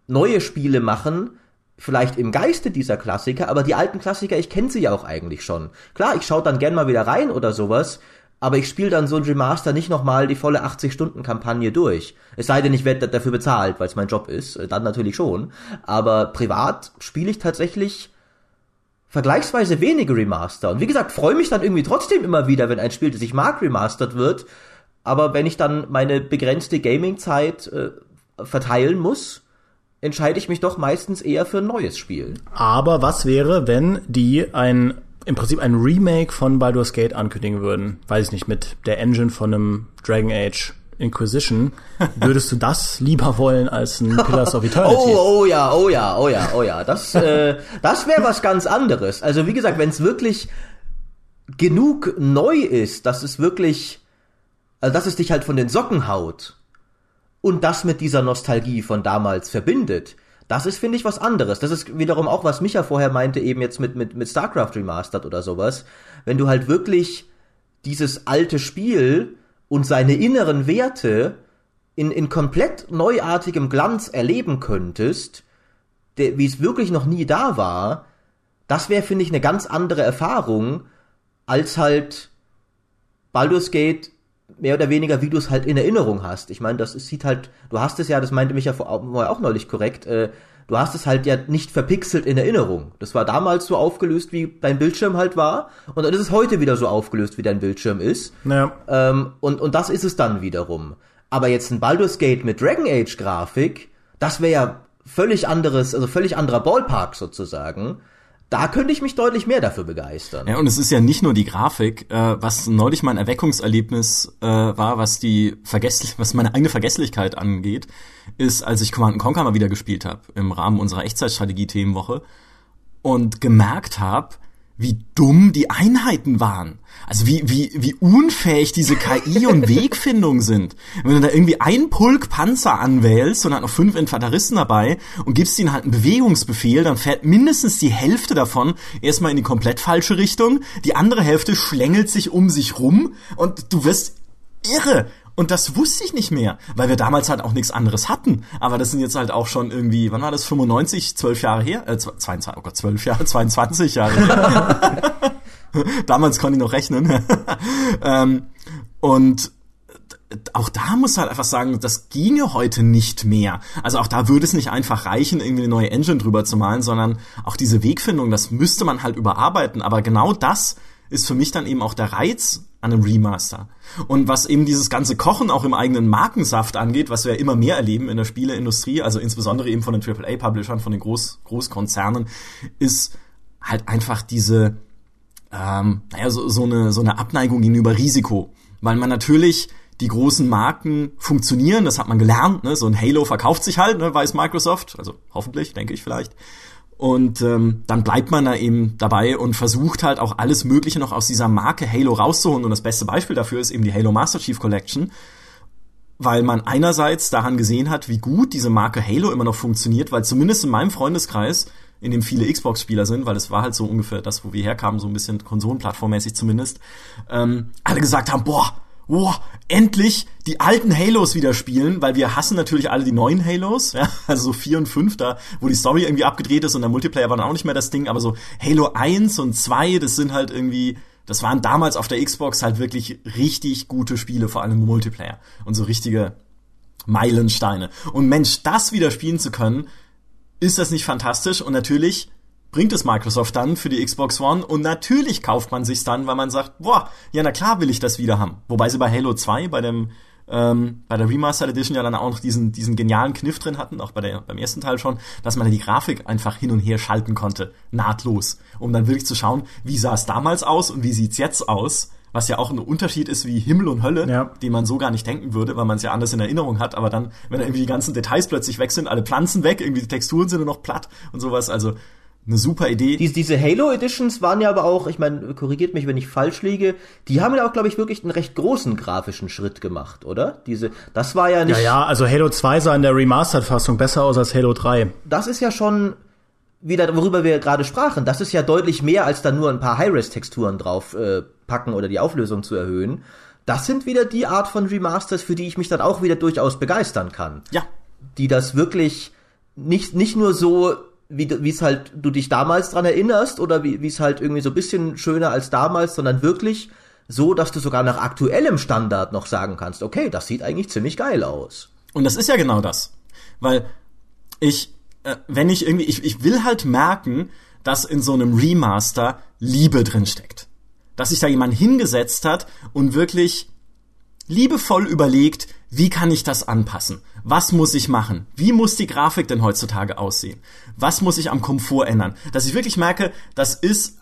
neue Spiele machen, vielleicht im Geiste dieser Klassiker, aber die alten Klassiker, ich kenne sie ja auch eigentlich schon. Klar, ich schaue dann gern mal wieder rein oder sowas, aber ich spiele dann so ein Remaster nicht nochmal die volle 80-Stunden-Kampagne durch. Es sei denn, ich werde dafür bezahlt, weil es mein Job ist, äh, dann natürlich schon. Aber privat spiele ich tatsächlich vergleichsweise wenige Remaster. Und wie gesagt, freue mich dann irgendwie trotzdem immer wieder, wenn ein Spiel, das ich mag, remastert wird. Aber wenn ich dann meine begrenzte Gaming-Zeit äh, verteilen muss, entscheide ich mich doch meistens eher für ein neues Spiel. Aber was wäre, wenn die ein im Prinzip ein Remake von Baldur's Gate ankündigen würden? Weiß ich nicht, mit der Engine von einem Dragon Age Inquisition, würdest du das lieber wollen als ein Pillars of Eternity? Oh, oh ja, oh ja, oh ja, oh ja. Das, äh, das wäre was ganz anderes. Also wie gesagt, wenn es wirklich genug neu ist, dass es wirklich, also dass es dich halt von den Socken haut, und das mit dieser Nostalgie von damals verbindet, das ist, finde ich, was anderes. Das ist wiederum auch, was Micha vorher meinte, eben jetzt mit, mit, mit StarCraft Remastered oder sowas. Wenn du halt wirklich dieses alte Spiel und seine inneren Werte in, in komplett neuartigem Glanz erleben könntest, wie es wirklich noch nie da war, das wäre, finde ich, eine ganz andere Erfahrung, als halt Baldur's Gate mehr oder weniger, wie du es halt in Erinnerung hast. Ich meine, das sieht halt, du hast es ja, das meinte mich ja vorher auch neulich korrekt, äh, du hast es halt ja nicht verpixelt in Erinnerung. Das war damals so aufgelöst, wie dein Bildschirm halt war, und dann ist es heute wieder so aufgelöst, wie dein Bildschirm ist. Ja. Ähm, und, und das ist es dann wiederum. Aber jetzt ein Baldur's Gate mit Dragon Age Grafik, das wäre ja völlig anderes, also völlig anderer Ballpark sozusagen da könnte ich mich deutlich mehr dafür begeistern. Ja, und es ist ja nicht nur die Grafik, äh, was neulich mein Erweckungserlebnis äh, war, was die Vergesslich was meine eigene Vergesslichkeit angeht, ist, als ich Command Conquer mal wieder gespielt habe im Rahmen unserer Echtzeitstrategie-Themenwoche und gemerkt habe, wie dumm die Einheiten waren. Also wie, wie, wie unfähig diese KI und Wegfindung sind. Wenn du da irgendwie ein Pulk Panzer anwählst und hat noch fünf Infanteristen dabei und gibst ihnen halt einen Bewegungsbefehl, dann fährt mindestens die Hälfte davon erstmal in die komplett falsche Richtung, die andere Hälfte schlängelt sich um sich rum und du wirst irre. Und das wusste ich nicht mehr, weil wir damals halt auch nichts anderes hatten. Aber das sind jetzt halt auch schon irgendwie, wann war das, 95, 12 Jahre her? Äh, 22, oh Gott, 12 Jahre, 22 Jahre her. damals konnte ich noch rechnen. ähm, und auch da muss halt einfach sagen, das ginge heute nicht mehr. Also auch da würde es nicht einfach reichen, irgendwie eine neue Engine drüber zu malen, sondern auch diese Wegfindung, das müsste man halt überarbeiten. Aber genau das ist für mich dann eben auch der Reiz an einem Remaster. Und was eben dieses ganze Kochen auch im eigenen Markensaft angeht, was wir immer mehr erleben in der Spieleindustrie, also insbesondere eben von den AAA-Publishern, von den Groß Großkonzernen, ist halt einfach diese, ähm, naja, so, so, eine, so eine Abneigung gegenüber Risiko. Weil man natürlich die großen Marken funktionieren, das hat man gelernt, ne? so ein Halo verkauft sich halt, ne? weiß Microsoft, also hoffentlich, denke ich vielleicht. Und ähm, dann bleibt man da eben dabei und versucht halt auch alles Mögliche noch aus dieser Marke Halo rauszuholen. Und das beste Beispiel dafür ist eben die Halo Master Chief Collection, weil man einerseits daran gesehen hat, wie gut diese Marke Halo immer noch funktioniert, weil zumindest in meinem Freundeskreis, in dem viele Xbox-Spieler sind, weil es war halt so ungefähr das, wo wir herkamen, so ein bisschen konsolenplattformmäßig zumindest, ähm, alle gesagt haben, boah, boah, endlich die alten Halos wieder spielen, weil wir hassen natürlich alle die neuen Halos, ja, also so 4 und 5, da, wo die Story irgendwie abgedreht ist und der Multiplayer war dann auch nicht mehr das Ding, aber so Halo 1 und 2, das sind halt irgendwie, das waren damals auf der Xbox halt wirklich richtig gute Spiele, vor allem Multiplayer und so richtige Meilensteine. Und Mensch, das wieder spielen zu können, ist das nicht fantastisch? Und natürlich bringt es Microsoft dann für die Xbox One und natürlich kauft man sich's dann, weil man sagt, boah, ja na klar will ich das wieder haben. Wobei sie bei Halo 2, bei dem ähm, bei der Remastered Edition ja dann auch noch diesen, diesen genialen Kniff drin hatten, auch bei der, beim ersten Teil schon, dass man die Grafik einfach hin und her schalten konnte, nahtlos, um dann wirklich zu schauen, wie sah es damals aus und wie sieht's jetzt aus, was ja auch ein Unterschied ist wie Himmel und Hölle, ja. den man so gar nicht denken würde, weil man es ja anders in Erinnerung hat, aber dann, wenn irgendwie die ganzen Details plötzlich weg sind, alle Pflanzen weg, irgendwie die Texturen sind nur noch platt und sowas, also eine super Idee. Diese, diese Halo Editions waren ja aber auch, ich meine, korrigiert mich, wenn ich falsch liege, die haben ja auch, glaube ich, wirklich einen recht großen grafischen Schritt gemacht, oder? Diese, das war ja nicht. Ja, ja, also Halo 2 sah in der Remastered-Fassung besser aus als Halo 3. Das ist ja schon wieder, worüber wir gerade sprachen, das ist ja deutlich mehr, als da nur ein paar High-Res-Texturen drauf äh, packen oder die Auflösung zu erhöhen. Das sind wieder die Art von Remasters, für die ich mich dann auch wieder durchaus begeistern kann. Ja. Die das wirklich nicht, nicht nur so wie wie es halt du dich damals dran erinnerst oder wie es halt irgendwie so ein bisschen schöner als damals, sondern wirklich so, dass du sogar nach aktuellem Standard noch sagen kannst, okay, das sieht eigentlich ziemlich geil aus. Und das ist ja genau das, weil ich äh, wenn ich irgendwie ich, ich will halt merken, dass in so einem Remaster Liebe drin steckt. Dass sich da jemand hingesetzt hat und wirklich liebevoll überlegt, wie kann ich das anpassen? Was muss ich machen? Wie muss die Grafik denn heutzutage aussehen? Was muss ich am Komfort ändern? Dass ich wirklich merke, das ist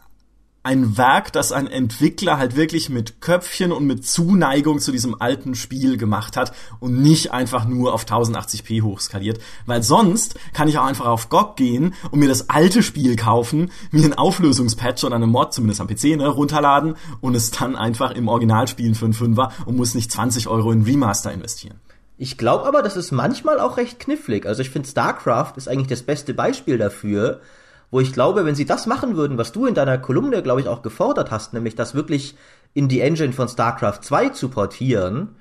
ein Werk, das ein Entwickler halt wirklich mit Köpfchen und mit Zuneigung zu diesem alten Spiel gemacht hat und nicht einfach nur auf 1080p hochskaliert. Weil sonst kann ich auch einfach auf GOG gehen und mir das alte Spiel kaufen, mir einen Auflösungspatch oder eine Mod, zumindest am PC, ne, runterladen und es dann einfach im Original spielen für einen Fünfer und muss nicht 20 Euro in Remaster investieren. Ich glaube aber, das ist manchmal auch recht knifflig. Also ich finde, StarCraft ist eigentlich das beste Beispiel dafür, wo ich glaube, wenn sie das machen würden, was du in deiner Kolumne, glaube ich, auch gefordert hast, nämlich das wirklich in die Engine von StarCraft 2 zu portieren,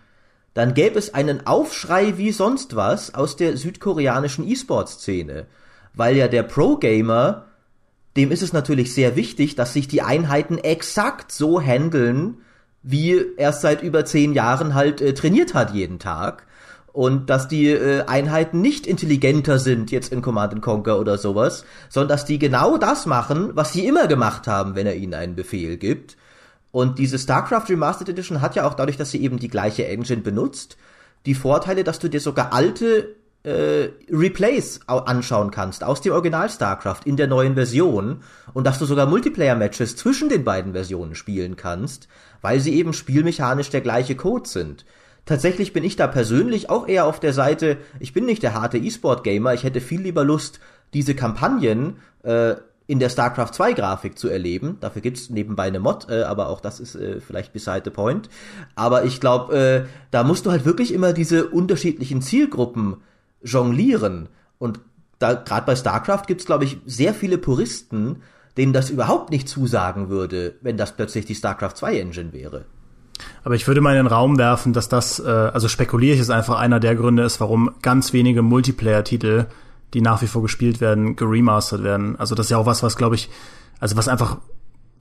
dann gäbe es einen Aufschrei wie sonst was aus der südkoreanischen E-Sport-Szene. Weil ja der Pro-Gamer, dem ist es natürlich sehr wichtig, dass sich die Einheiten exakt so handeln, wie er es seit über zehn Jahren halt äh, trainiert hat jeden Tag und dass die äh, Einheiten nicht intelligenter sind jetzt in Command Conquer oder sowas, sondern dass die genau das machen, was sie immer gemacht haben, wenn er ihnen einen Befehl gibt. Und diese StarCraft Remastered Edition hat ja auch dadurch, dass sie eben die gleiche Engine benutzt, die Vorteile, dass du dir sogar alte äh, Replays anschauen kannst aus dem Original StarCraft in der neuen Version und dass du sogar Multiplayer-Matches zwischen den beiden Versionen spielen kannst, weil sie eben spielmechanisch der gleiche Code sind. Tatsächlich bin ich da persönlich auch eher auf der Seite, ich bin nicht der harte E-Sport-Gamer, ich hätte viel lieber Lust, diese Kampagnen äh, in der StarCraft 2 Grafik zu erleben. Dafür gibt's nebenbei eine Mod, äh, aber auch das ist äh, vielleicht beside the point. Aber ich glaube, äh, da musst du halt wirklich immer diese unterschiedlichen Zielgruppen jonglieren. Und da gerade bei StarCraft gibt's glaube ich sehr viele Puristen, denen das überhaupt nicht zusagen würde, wenn das plötzlich die StarCraft 2 Engine wäre. Aber ich würde mal in den Raum werfen, dass das, äh, also spekuliere ich, ist einfach einer der Gründe ist, warum ganz wenige Multiplayer-Titel, die nach wie vor gespielt werden, geremastert werden. Also das ist ja auch was, was glaube ich, also was einfach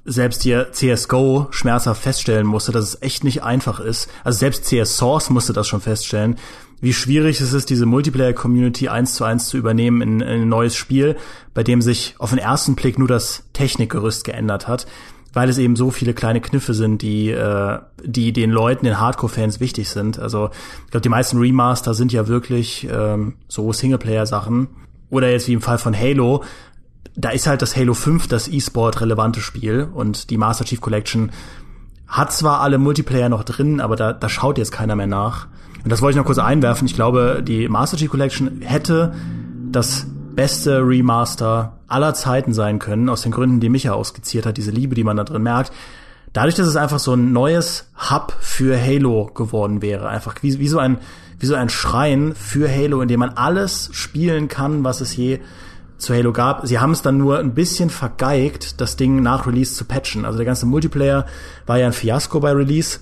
selbst hier CSGO schmerzhaft feststellen musste, dass es echt nicht einfach ist. Also selbst CS Source musste das schon feststellen, wie schwierig es ist, diese Multiplayer-Community eins zu eins zu übernehmen in, in ein neues Spiel, bei dem sich auf den ersten Blick nur das Technikgerüst geändert hat, weil es eben so viele kleine Kniffe sind, die, äh, die den Leuten, den Hardcore-Fans wichtig sind. Also ich glaube, die meisten Remaster sind ja wirklich ähm, so Singleplayer-Sachen. Oder jetzt wie im Fall von Halo, da ist halt das Halo 5 das E-Sport relevante Spiel und die Master Chief Collection hat zwar alle Multiplayer noch drin, aber da, da schaut jetzt keiner mehr nach. Und das wollte ich noch kurz einwerfen. Ich glaube, die Master Chief Collection hätte das beste Remaster aller Zeiten sein können, aus den Gründen, die Micha ausskizziert hat, diese Liebe, die man da drin merkt. Dadurch, dass es einfach so ein neues Hub für Halo geworden wäre, einfach wie, wie so ein wie so ein Schrein für Halo, in dem man alles spielen kann, was es je zu Halo gab. Sie haben es dann nur ein bisschen vergeigt, das Ding nach Release zu patchen. Also der ganze Multiplayer war ja ein Fiasko bei Release.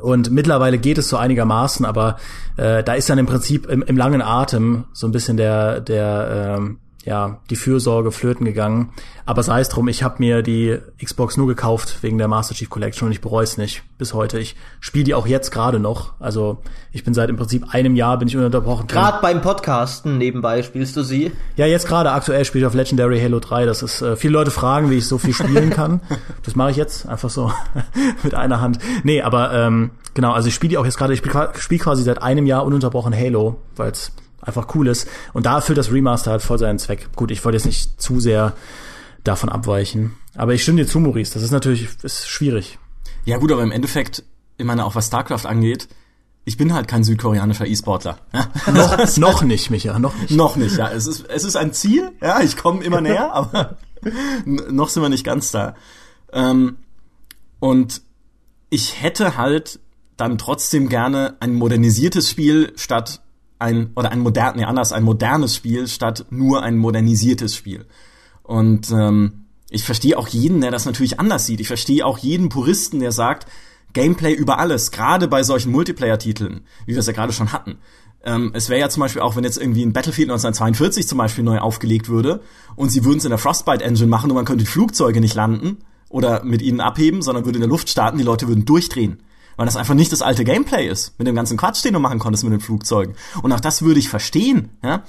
Und mittlerweile geht es so einigermaßen, aber äh, da ist dann im Prinzip im, im langen Atem so ein bisschen der, der ähm, ja, die Fürsorge flöten gegangen. Aber sei es drum, ich habe mir die Xbox nur gekauft wegen der Master Chief Collection und ich bereue es nicht bis heute. Ich spiele die auch jetzt gerade noch. Also ich bin seit im Prinzip einem Jahr bin ich ununterbrochen. Gerade beim Podcasten nebenbei spielst du sie? Ja, jetzt gerade aktuell spiele ich auf Legendary Halo 3. Das ist äh, viele Leute fragen, wie ich so viel spielen kann. das mache ich jetzt einfach so mit einer Hand. Nee, aber ähm, genau, also ich spiele die auch jetzt gerade, ich spiele spiel quasi seit einem Jahr ununterbrochen Halo, weil es einfach cool ist. Und da erfüllt das Remaster halt voll seinen Zweck. Gut, ich wollte jetzt nicht zu sehr davon abweichen. Aber ich stimme dir zu, Maurice. Das ist natürlich ist schwierig. Ja gut, aber im Endeffekt, ich meine, auch was StarCraft angeht, ich bin halt kein südkoreanischer E-Sportler. noch, noch nicht, Micha, noch nicht. noch nicht, ja. Es ist, es ist ein Ziel, ja, ich komme immer näher, aber noch sind wir nicht ganz da. Ähm, und ich hätte halt dann trotzdem gerne ein modernisiertes Spiel statt ein, oder ein modern, nee, anders, ein modernes Spiel statt nur ein modernisiertes Spiel. Und ähm, ich verstehe auch jeden, der das natürlich anders sieht. Ich verstehe auch jeden Puristen, der sagt, Gameplay über alles, gerade bei solchen Multiplayer-Titeln, wie wir es ja gerade schon hatten. Ähm, es wäre ja zum Beispiel auch, wenn jetzt irgendwie ein Battlefield 1942 zum Beispiel neu aufgelegt würde und sie würden es in der Frostbite-Engine machen und man könnte die Flugzeuge nicht landen oder mit ihnen abheben, sondern würde in der Luft starten, die Leute würden durchdrehen weil das einfach nicht das alte Gameplay ist, mit dem ganzen Quatsch, den du machen konntest mit den Flugzeugen. Und auch das würde ich verstehen. Ja?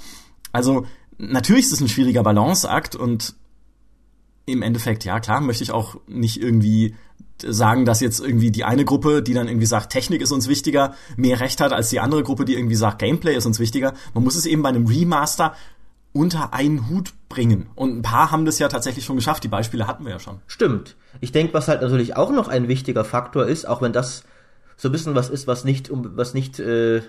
Also natürlich ist es ein schwieriger Balanceakt und im Endeffekt, ja klar, möchte ich auch nicht irgendwie sagen, dass jetzt irgendwie die eine Gruppe, die dann irgendwie sagt, Technik ist uns wichtiger, mehr Recht hat als die andere Gruppe, die irgendwie sagt, Gameplay ist uns wichtiger. Man muss es eben bei einem Remaster unter einen Hut bringen. Und ein paar haben das ja tatsächlich schon geschafft. Die Beispiele hatten wir ja schon. Stimmt. Ich denke, was halt natürlich auch noch ein wichtiger Faktor ist, auch wenn das so ein bisschen was ist, was nicht, was nicht äh,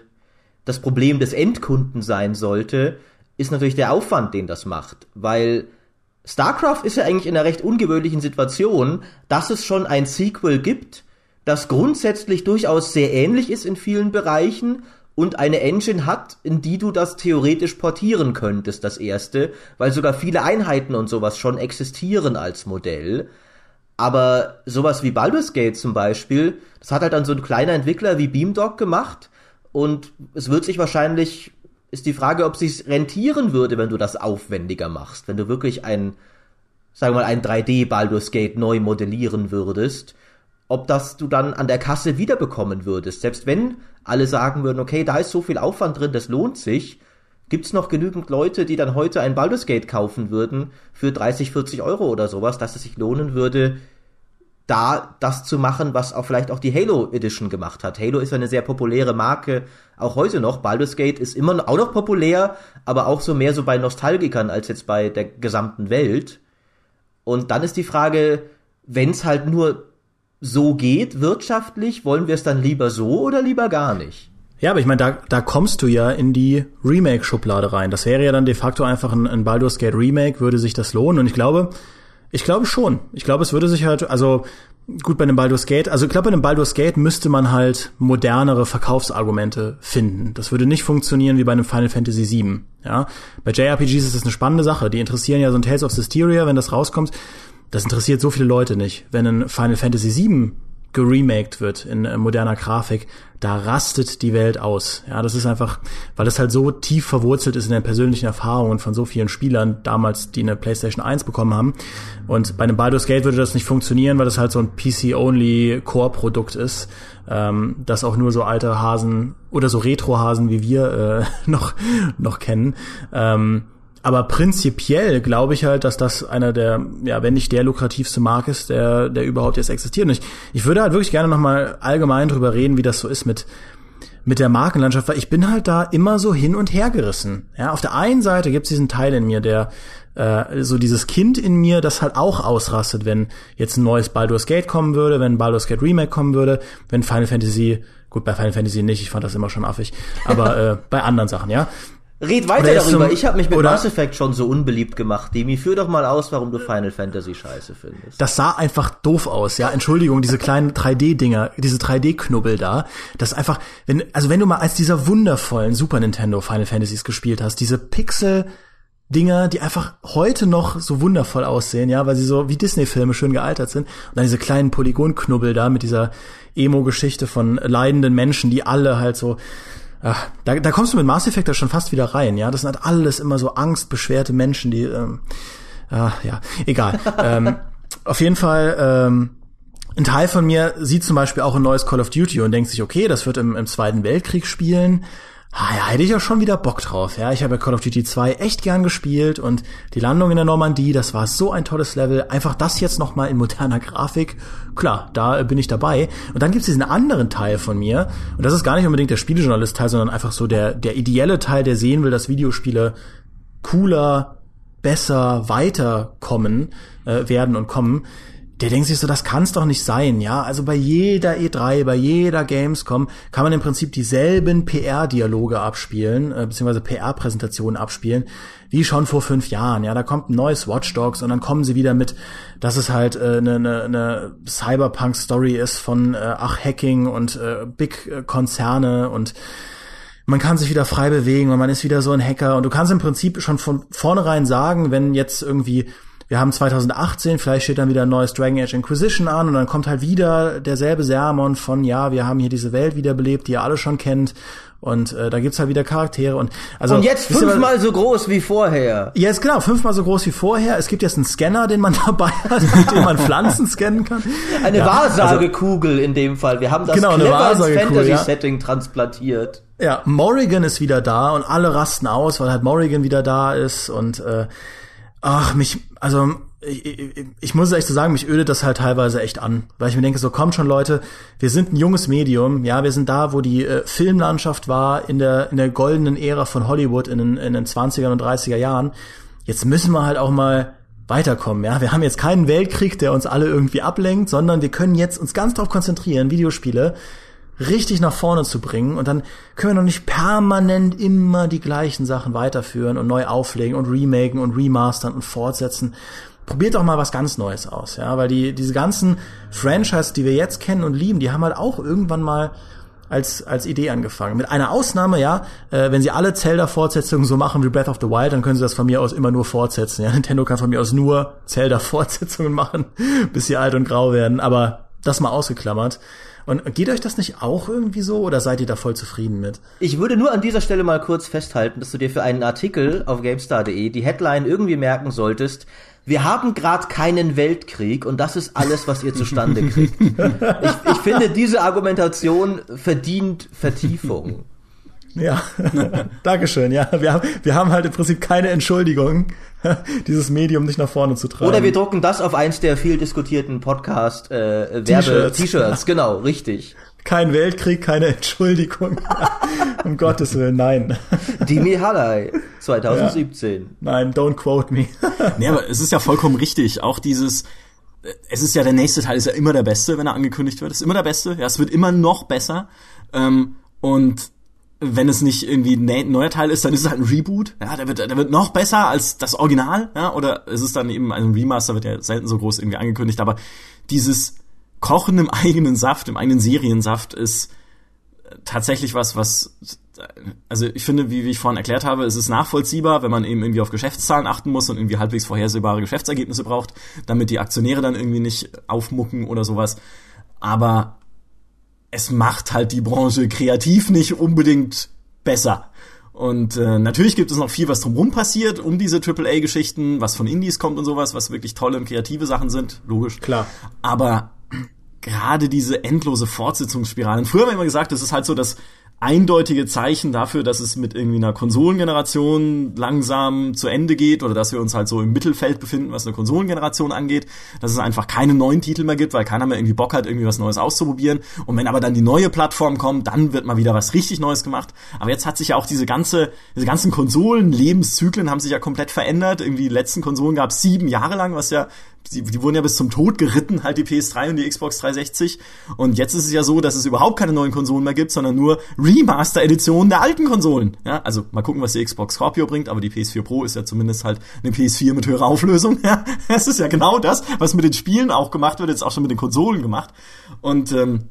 das Problem des Endkunden sein sollte, ist natürlich der Aufwand, den das macht. Weil StarCraft ist ja eigentlich in einer recht ungewöhnlichen Situation, dass es schon ein Sequel gibt, das grundsätzlich durchaus sehr ähnlich ist in vielen Bereichen und eine Engine hat, in die du das theoretisch portieren könntest, das erste, weil sogar viele Einheiten und sowas schon existieren als Modell. Aber sowas wie Baldur's Gate zum Beispiel, das hat halt dann so ein kleiner Entwickler wie Beamdog gemacht. Und es wird sich wahrscheinlich, ist die Frage, ob sich rentieren würde, wenn du das aufwendiger machst, wenn du wirklich ein, sagen wir mal, ein 3D Baldur's Gate neu modellieren würdest, ob das du dann an der Kasse wiederbekommen würdest. Selbst wenn alle sagen würden, okay, da ist so viel Aufwand drin, das lohnt sich, Gibt es noch genügend Leute, die dann heute ein Baldur's Gate kaufen würden für 30, 40 Euro oder sowas, dass es sich lohnen würde, da das zu machen, was auch vielleicht auch die Halo Edition gemacht hat. Halo ist eine sehr populäre Marke, auch heute noch. Baldur's Gate ist immer auch noch populär, aber auch so mehr so bei Nostalgikern als jetzt bei der gesamten Welt. Und dann ist die Frage, wenn es halt nur so geht wirtschaftlich, wollen wir es dann lieber so oder lieber gar nicht? Ja, aber ich meine, da, da kommst du ja in die Remake-Schublade rein. Das wäre ja dann de facto einfach ein, ein Baldur's Gate Remake, würde sich das lohnen. Und ich glaube, ich glaube schon. Ich glaube, es würde sich halt, also gut bei einem Baldur's Gate, also ich glaube, bei einem Baldur's Gate müsste man halt modernere Verkaufsargumente finden. Das würde nicht funktionieren wie bei einem Final Fantasy VII. Ja, bei JRPGs ist das eine spannende Sache. Die interessieren ja so ein Tales of Systeria, wenn das rauskommt. Das interessiert so viele Leute nicht. Wenn ein Final Fantasy VII geremaked wird in äh, moderner Grafik, da rastet die Welt aus. Ja, das ist einfach, weil es halt so tief verwurzelt ist in den persönlichen Erfahrungen von so vielen Spielern damals, die eine PlayStation 1 bekommen haben. Und bei einem Baldur's Gate würde das nicht funktionieren, weil das halt so ein PC-only Core-Produkt ist, ähm, das auch nur so alte Hasen oder so Retro-Hasen wie wir äh, noch noch kennen. Ähm, aber prinzipiell glaube ich halt, dass das einer der, ja, wenn nicht der lukrativste Markt ist, der, der überhaupt jetzt existiert. Und ich, ich würde halt wirklich gerne nochmal allgemein drüber reden, wie das so ist mit, mit der Markenlandschaft, weil ich bin halt da immer so hin und her gerissen. Ja, auf der einen Seite gibt es diesen Teil in mir, der äh, so dieses Kind in mir, das halt auch ausrastet, wenn jetzt ein neues Baldur's Gate kommen würde, wenn ein Baldur's Gate Remake kommen würde, wenn Final Fantasy, gut, bei Final Fantasy nicht, ich fand das immer schon affig, aber äh, bei anderen Sachen, ja. Red weiter darüber. Zum, ich habe mich mit Mass Effect schon so unbeliebt gemacht. Demi, führ doch mal aus, warum du Final Fantasy scheiße findest. Das sah einfach doof aus, ja. Entschuldigung, diese kleinen 3D-Dinger, diese 3D-Knubbel da. Das einfach, wenn, also wenn du mal als dieser wundervollen Super Nintendo Final Fantasies gespielt hast, diese Pixel Dinger, die einfach heute noch so wundervoll aussehen, ja, weil sie so wie Disney-Filme schön gealtert sind. Und dann diese kleinen Polygonknubbel da mit dieser Emo-Geschichte von leidenden Menschen, die alle halt so Ach, da, da kommst du mit Mass Effect da schon fast wieder rein, ja. Das sind halt alles immer so angstbeschwerte Menschen, die, ähm, ach, ja, egal. ähm, auf jeden Fall, ähm, ein Teil von mir sieht zum Beispiel auch ein neues Call of Duty und denkt sich, okay, das wird im, im Zweiten Weltkrieg spielen. Ah, ja, hätte ich auch schon wieder Bock drauf. Ja, ich habe ja Call of Duty 2 echt gern gespielt und die Landung in der Normandie, das war so ein tolles Level. Einfach das jetzt noch mal in moderner Grafik. Klar, da bin ich dabei. Und dann gibt's diesen anderen Teil von mir und das ist gar nicht unbedingt der Spielejournalist-Teil, sondern einfach so der der ideelle Teil, der sehen will, dass Videospiele cooler, besser weiterkommen äh, werden und kommen der denkt sich so, das kann's doch nicht sein, ja. Also bei jeder E3, bei jeder Gamescom kann man im Prinzip dieselben PR-Dialoge abspielen, äh, beziehungsweise PR-Präsentationen abspielen, wie schon vor fünf Jahren, ja. Da kommt ein neues Watch Dogs und dann kommen sie wieder mit, dass es halt eine äh, ne, ne, ne Cyberpunk-Story ist von äh, ach Hacking und äh, Big-Konzerne und man kann sich wieder frei bewegen und man ist wieder so ein Hacker und du kannst im Prinzip schon von vornherein sagen, wenn jetzt irgendwie wir haben 2018, vielleicht steht dann wieder ein neues Dragon Age Inquisition an und dann kommt halt wieder derselbe Sermon von, ja, wir haben hier diese Welt wiederbelebt, die ihr alle schon kennt und äh, da gibt's halt wieder Charaktere und also und jetzt fünfmal so groß wie vorher. Jetzt genau fünfmal so groß wie vorher. Es gibt jetzt einen Scanner, den man dabei hat, mit dem man Pflanzen scannen kann. Eine ja, Wahrsagekugel also, in dem Fall. Wir haben das genau, clever ins Fantasy-Setting ja. transplantiert. Ja, Morrigan ist wieder da und alle rasten aus, weil halt Morrigan wieder da ist und äh, ach mich also ich, ich, ich muss echt so sagen, mich ödet das halt teilweise echt an, weil ich mir denke, so kommt schon Leute, wir sind ein junges Medium, ja, wir sind da, wo die äh, Filmlandschaft war in der in der goldenen Ära von Hollywood in den, in den 20er und 30er Jahren. Jetzt müssen wir halt auch mal weiterkommen, ja. Wir haben jetzt keinen Weltkrieg, der uns alle irgendwie ablenkt, sondern wir können jetzt uns ganz darauf konzentrieren, Videospiele richtig nach vorne zu bringen und dann können wir noch nicht permanent immer die gleichen Sachen weiterführen und neu auflegen und remaken und remastern und fortsetzen. Probiert doch mal was ganz Neues aus, ja, weil die diese ganzen Franchise, die wir jetzt kennen und lieben, die haben halt auch irgendwann mal als, als Idee angefangen. Mit einer Ausnahme, ja, äh, wenn sie alle Zelda-Fortsetzungen so machen wie Breath of the Wild, dann können sie das von mir aus immer nur fortsetzen. Ja, Nintendo kann von mir aus nur Zelda-Fortsetzungen machen, bis sie alt und grau werden. Aber das mal ausgeklammert. Und geht euch das nicht auch irgendwie so oder seid ihr da voll zufrieden mit? Ich würde nur an dieser Stelle mal kurz festhalten, dass du dir für einen Artikel auf GameStar.de die Headline irgendwie merken solltest. Wir haben gerade keinen Weltkrieg und das ist alles, was ihr zustande kriegt. ich, ich finde, diese Argumentation verdient Vertiefung. Ja, Dankeschön. Ja, wir haben, wir haben halt im Prinzip keine Entschuldigung, dieses Medium nicht nach vorne zu tragen. Oder wir drucken das auf eins der viel diskutierten Podcast äh. Genau, richtig. Kein Weltkrieg, keine Entschuldigung. um Gottes Willen, nein. Dimi Hallei, 2017. Ja. Nein, don't quote me. nee, aber es ist ja vollkommen richtig. Auch dieses, es ist ja der nächste Teil ist ja immer der beste, wenn er angekündigt wird. Es ist immer der beste. Ja, es wird immer noch besser. Ähm, und wenn es nicht irgendwie ein neuer Teil ist, dann ist es halt ein Reboot. Ja, der wird, der wird noch besser als das Original. Ja, oder es ist dann eben ein Remaster, wird ja selten so groß irgendwie angekündigt. Aber dieses Kochen im eigenen Saft, im eigenen Seriensaft ist tatsächlich was, was, also ich finde, wie, wie ich vorhin erklärt habe, es ist nachvollziehbar, wenn man eben irgendwie auf Geschäftszahlen achten muss und irgendwie halbwegs vorhersehbare Geschäftsergebnisse braucht, damit die Aktionäre dann irgendwie nicht aufmucken oder sowas. aber es macht halt die Branche kreativ nicht unbedingt besser. Und äh, natürlich gibt es noch viel, was drumherum passiert, um diese AAA-Geschichten, was von Indies kommt und sowas, was wirklich tolle und kreative Sachen sind, logisch. Klar. Aber gerade diese endlose Fortsetzungsspiralen. Früher haben wir immer gesagt, es ist halt so das eindeutige Zeichen dafür, dass es mit irgendwie einer Konsolengeneration langsam zu Ende geht oder dass wir uns halt so im Mittelfeld befinden, was eine Konsolengeneration angeht, dass es einfach keine neuen Titel mehr gibt, weil keiner mehr irgendwie Bock hat, irgendwie was Neues auszuprobieren. Und wenn aber dann die neue Plattform kommt, dann wird mal wieder was richtig Neues gemacht. Aber jetzt hat sich ja auch diese ganze, diese ganzen Konsolen-Lebenszyklen haben sich ja komplett verändert. Irgendwie die letzten Konsolen gab es sieben Jahre lang, was ja die, die wurden ja bis zum Tod geritten, halt die PS3 und die Xbox 360. Und jetzt ist es ja so, dass es überhaupt keine neuen Konsolen mehr gibt, sondern nur Remaster-Editionen der alten Konsolen. Ja, also mal gucken, was die Xbox Scorpio bringt, aber die PS4 Pro ist ja zumindest halt eine PS4 mit höherer Auflösung. Ja, es ist ja genau das, was mit den Spielen auch gemacht wird, jetzt auch schon mit den Konsolen gemacht. Und ähm,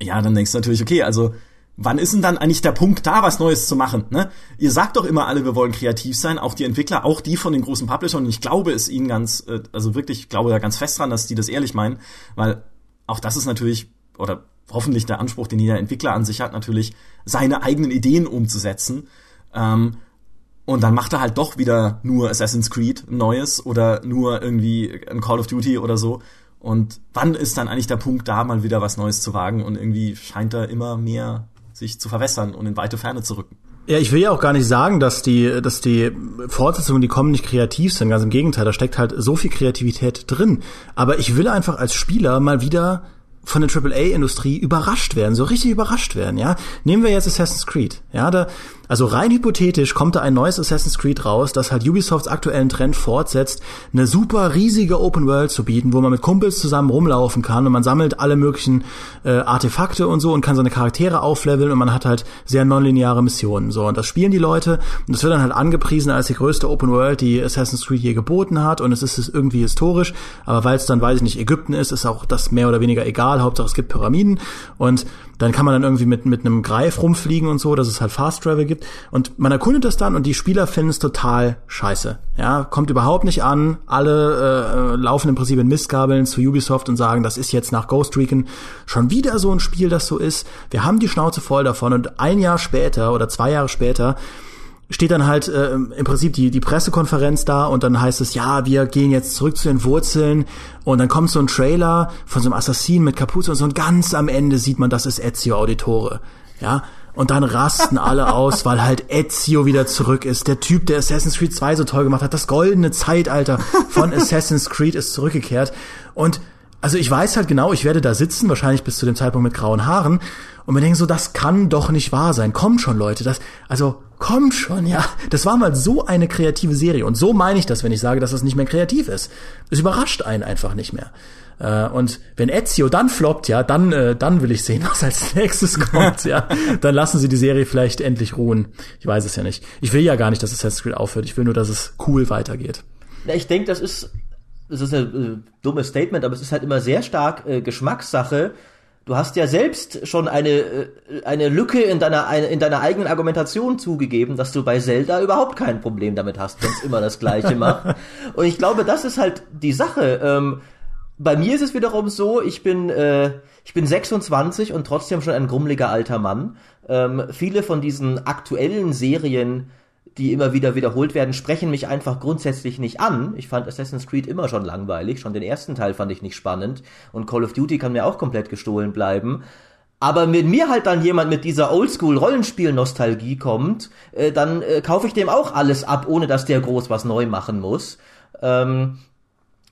ja, dann denkst du natürlich, okay, also Wann ist denn dann eigentlich der Punkt da, was Neues zu machen? Ne? Ihr sagt doch immer alle, wir wollen kreativ sein, auch die Entwickler, auch die von den großen Publishern. Und ich glaube es ihnen ganz, äh, also wirklich, ich glaube da ganz fest dran, dass die das ehrlich meinen, weil auch das ist natürlich, oder hoffentlich der Anspruch, den jeder Entwickler an sich hat, natürlich seine eigenen Ideen umzusetzen. Ähm, und dann macht er halt doch wieder nur Assassin's Creed Neues oder nur irgendwie ein Call of Duty oder so. Und wann ist dann eigentlich der Punkt da, mal wieder was Neues zu wagen? Und irgendwie scheint er immer mehr sich zu verwässern und in weite Ferne zu rücken. Ja, ich will ja auch gar nicht sagen, dass die, dass die Fortsetzungen, die kommen, nicht kreativ sind. Ganz im Gegenteil, da steckt halt so viel Kreativität drin. Aber ich will einfach als Spieler mal wieder von der AAA-Industrie überrascht werden, so richtig überrascht werden, ja. Nehmen wir jetzt Assassin's Creed, ja, da, also rein hypothetisch kommt da ein neues Assassin's Creed raus, das halt Ubisofts aktuellen Trend fortsetzt, eine super riesige Open World zu bieten, wo man mit Kumpels zusammen rumlaufen kann und man sammelt alle möglichen äh, Artefakte und so und kann seine Charaktere aufleveln und man hat halt sehr nonlineare Missionen, so. Und das spielen die Leute und das wird dann halt angepriesen als die größte Open World, die Assassin's Creed je geboten hat und es ist irgendwie historisch, aber weil es dann, weiß ich nicht, Ägypten ist, ist auch das mehr oder weniger egal, Hauptsache es gibt Pyramiden und dann kann man dann irgendwie mit, mit einem Greif rumfliegen und so, dass es halt Fast Travel gibt. Und man erkundet das dann und die Spieler finden es total scheiße. Ja, kommt überhaupt nicht an. Alle äh, laufen im Prinzip in Mistgabeln zu Ubisoft und sagen, das ist jetzt nach Ghost Recon schon wieder so ein Spiel, das so ist. Wir haben die Schnauze voll davon und ein Jahr später oder zwei Jahre später steht dann halt äh, im Prinzip die, die Pressekonferenz da und dann heißt es, ja, wir gehen jetzt zurück zu den Wurzeln und dann kommt so ein Trailer von so einem Assassin mit Kapuze und so und ganz am Ende sieht man, das ist Ezio Auditore. Ja, und dann rasten alle aus, weil halt Ezio wieder zurück ist. Der Typ, der Assassin's Creed 2 so toll gemacht hat, das goldene Zeitalter von Assassin's Creed ist zurückgekehrt. Und also ich weiß halt genau, ich werde da sitzen, wahrscheinlich bis zu dem Zeitpunkt mit grauen Haaren und mir denken so, das kann doch nicht wahr sein. Kommt schon, Leute. Das, also, kommt schon, ja. Das war mal so eine kreative Serie. Und so meine ich das, wenn ich sage, dass das nicht mehr kreativ ist. Es überrascht einen einfach nicht mehr. Äh, und wenn Ezio dann floppt, ja, dann, äh, dann will ich sehen, was als nächstes kommt, ja. Dann lassen sie die Serie vielleicht endlich ruhen. Ich weiß es ja nicht. Ich will ja gar nicht, dass Assassin's Creed aufhört. Ich will nur, dass es cool weitergeht. Ja, ich denke, das ist, das ist ein äh, dummes Statement, aber es ist halt immer sehr stark äh, Geschmackssache Du hast ja selbst schon eine, äh, eine Lücke in deiner, in deiner eigenen Argumentation zugegeben, dass du bei Zelda überhaupt kein Problem damit hast, wenn es immer das Gleiche macht. Und ich glaube, das ist halt die Sache. Ähm, bei mir ist es wiederum so, ich bin, äh, ich bin 26 und trotzdem schon ein grummeliger alter Mann. Ähm, viele von diesen aktuellen Serien die immer wieder wiederholt werden, sprechen mich einfach grundsätzlich nicht an. Ich fand Assassin's Creed immer schon langweilig, schon den ersten Teil fand ich nicht spannend und Call of Duty kann mir auch komplett gestohlen bleiben. Aber mit mir halt dann jemand mit dieser Oldschool-Rollenspiel-Nostalgie kommt, äh, dann äh, kaufe ich dem auch alles ab, ohne dass der groß was neu machen muss. Ähm,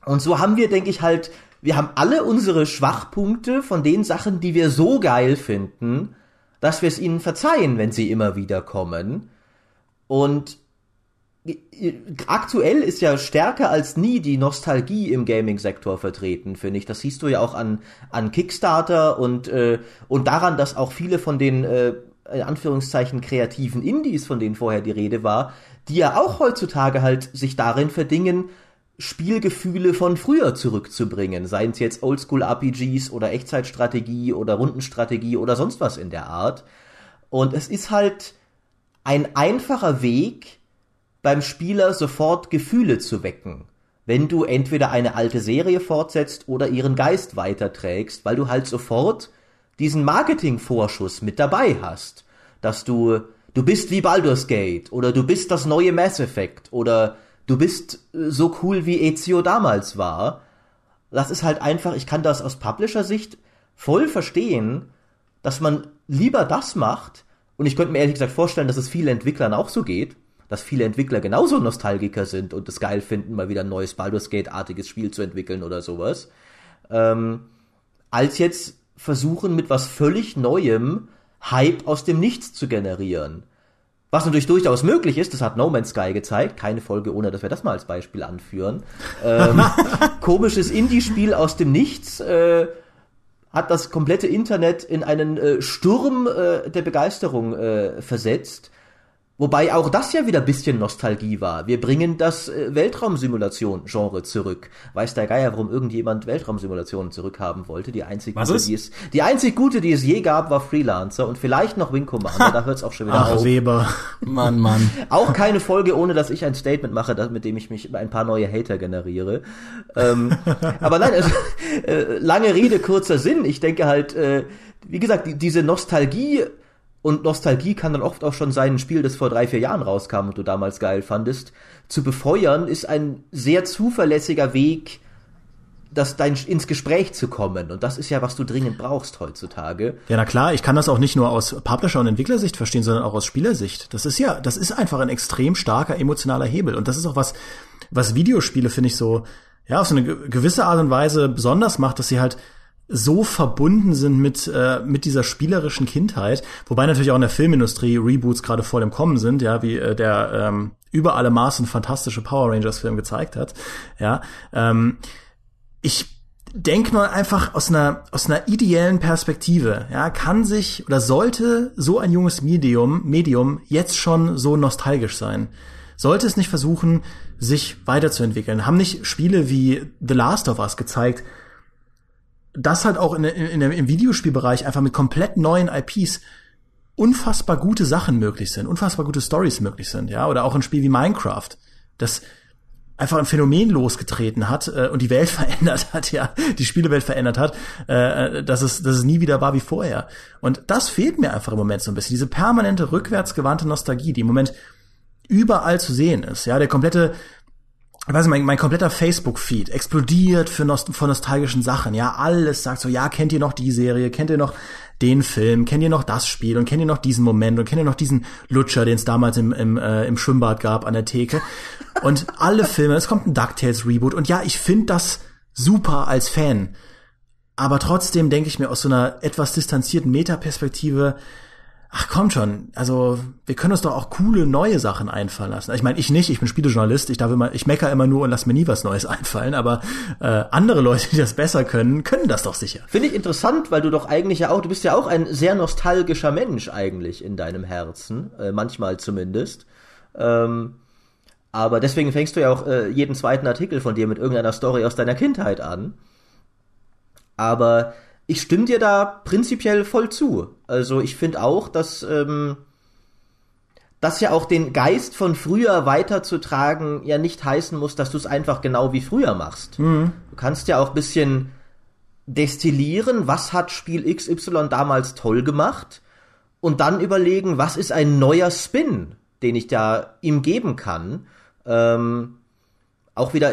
und so haben wir, denke ich, halt, wir haben alle unsere Schwachpunkte von den Sachen, die wir so geil finden, dass wir es ihnen verzeihen, wenn sie immer wieder kommen. Und aktuell ist ja stärker als nie die Nostalgie im Gaming-Sektor vertreten, finde ich. Das siehst du ja auch an, an Kickstarter und, äh, und daran, dass auch viele von den äh, in Anführungszeichen kreativen Indies, von denen vorher die Rede war, die ja auch heutzutage halt sich darin verdingen, Spielgefühle von früher zurückzubringen, seien es jetzt Oldschool-RPGs oder Echtzeitstrategie oder Rundenstrategie oder sonst was in der Art. Und es ist halt, ein einfacher Weg, beim Spieler sofort Gefühle zu wecken. wenn du entweder eine alte Serie fortsetzt oder ihren Geist weiterträgst, weil du halt sofort diesen Marketingvorschuss mit dabei hast, dass du du bist wie Baldur's Gate oder du bist das neue Mass Effect oder du bist äh, so cool wie Ezio damals war. Das ist halt einfach, ich kann das aus Publisher-Sicht voll verstehen, dass man lieber das macht, und ich könnte mir ehrlich gesagt vorstellen, dass es vielen Entwicklern auch so geht, dass viele Entwickler genauso Nostalgiker sind und es geil finden, mal wieder ein neues Baldur's Gate-artiges Spiel zu entwickeln oder sowas, ähm, als jetzt versuchen, mit was völlig Neuem Hype aus dem Nichts zu generieren. Was natürlich durchaus möglich ist, das hat No Man's Sky gezeigt, keine Folge, ohne dass wir das mal als Beispiel anführen. Ähm, komisches Indie-Spiel aus dem Nichts, äh, hat das komplette Internet in einen äh, Sturm äh, der Begeisterung äh, versetzt. Wobei auch das ja wieder bisschen Nostalgie war. Wir bringen das äh, Weltraumsimulation-Genre zurück. Weiß der Geier, warum irgendjemand Weltraumsimulationen zurückhaben wollte? Die einzige Was gute, ist? die es, die einzig gute, die es je gab, war Freelancer und vielleicht noch Wing Commander. da hört's auch schon wieder Ach, auf. Weber. Mann, Mann. Auch keine Folge, ohne dass ich ein Statement mache, mit dem ich mich ein paar neue Hater generiere. Ähm, aber nein, also, äh, lange Rede, kurzer Sinn. Ich denke halt, äh, wie gesagt, die, diese Nostalgie und Nostalgie kann dann oft auch schon sein, ein Spiel, das vor drei, vier Jahren rauskam und du damals geil fandest, zu befeuern, ist ein sehr zuverlässiger Weg, das dein, ins Gespräch zu kommen. Und das ist ja, was du dringend brauchst heutzutage. Ja, na klar, ich kann das auch nicht nur aus Publisher- und Entwicklersicht verstehen, sondern auch aus Spielersicht. Das ist ja, das ist einfach ein extrem starker emotionaler Hebel. Und das ist auch was, was Videospiele, finde ich, so, ja, auf so eine ge- gewisse Art und Weise besonders macht, dass sie halt so verbunden sind mit, äh, mit dieser spielerischen Kindheit, wobei natürlich auch in der Filmindustrie Reboots gerade voll im Kommen sind, ja, wie äh, der ähm, über alle Maßen fantastische Power Rangers Film gezeigt hat, ja, ähm, ich denke nur einfach aus einer aus einer ideellen Perspektive, ja, kann sich oder sollte so ein junges Medium Medium jetzt schon so nostalgisch sein? Sollte es nicht versuchen, sich weiterzuentwickeln? Haben nicht Spiele wie The Last of Us gezeigt, dass halt auch in, in, in, im Videospielbereich einfach mit komplett neuen IPs unfassbar gute Sachen möglich sind, unfassbar gute Stories möglich sind, ja, oder auch ein Spiel wie Minecraft, das einfach ein Phänomen losgetreten hat äh, und die Welt verändert hat, ja, die Spielewelt verändert hat, äh, dass es, dass es nie wieder war wie vorher. Und das fehlt mir einfach im Moment so ein bisschen, diese permanente rückwärtsgewandte Nostalgie, die im Moment überall zu sehen ist, ja, der komplette ich weiß nicht, mein, mein kompletter Facebook-Feed explodiert für nost von nostalgischen Sachen. Ja, alles sagt so, ja, kennt ihr noch die Serie, kennt ihr noch den Film, kennt ihr noch das Spiel und kennt ihr noch diesen Moment und kennt ihr noch diesen Lutscher, den es damals im, im, äh, im Schwimmbad gab an der Theke. Und alle Filme, es kommt ein DuckTales-Reboot und ja, ich finde das super als Fan. Aber trotzdem denke ich mir aus so einer etwas distanzierten Metaperspektive, ach komm schon, also wir können uns doch auch coole neue Sachen einfallen lassen. Ich meine, ich nicht, ich bin Spielejournalist, ich darf immer, ich mecker immer nur und lass mir nie was Neues einfallen, aber äh, andere Leute, die das besser können, können das doch sicher. Finde ich interessant, weil du doch eigentlich ja auch, du bist ja auch ein sehr nostalgischer Mensch eigentlich in deinem Herzen, äh, manchmal zumindest. Ähm, aber deswegen fängst du ja auch äh, jeden zweiten Artikel von dir mit irgendeiner Story aus deiner Kindheit an. Aber ich stimme dir da prinzipiell voll zu. Also ich finde auch, dass ähm, das ja auch den Geist von früher weiterzutragen ja nicht heißen muss, dass du es einfach genau wie früher machst. Du kannst ja auch ein bisschen destillieren, was hat Spiel XY damals toll gemacht und dann überlegen, was ist ein neuer Spin, den ich da ihm geben kann. Ähm, auch wieder,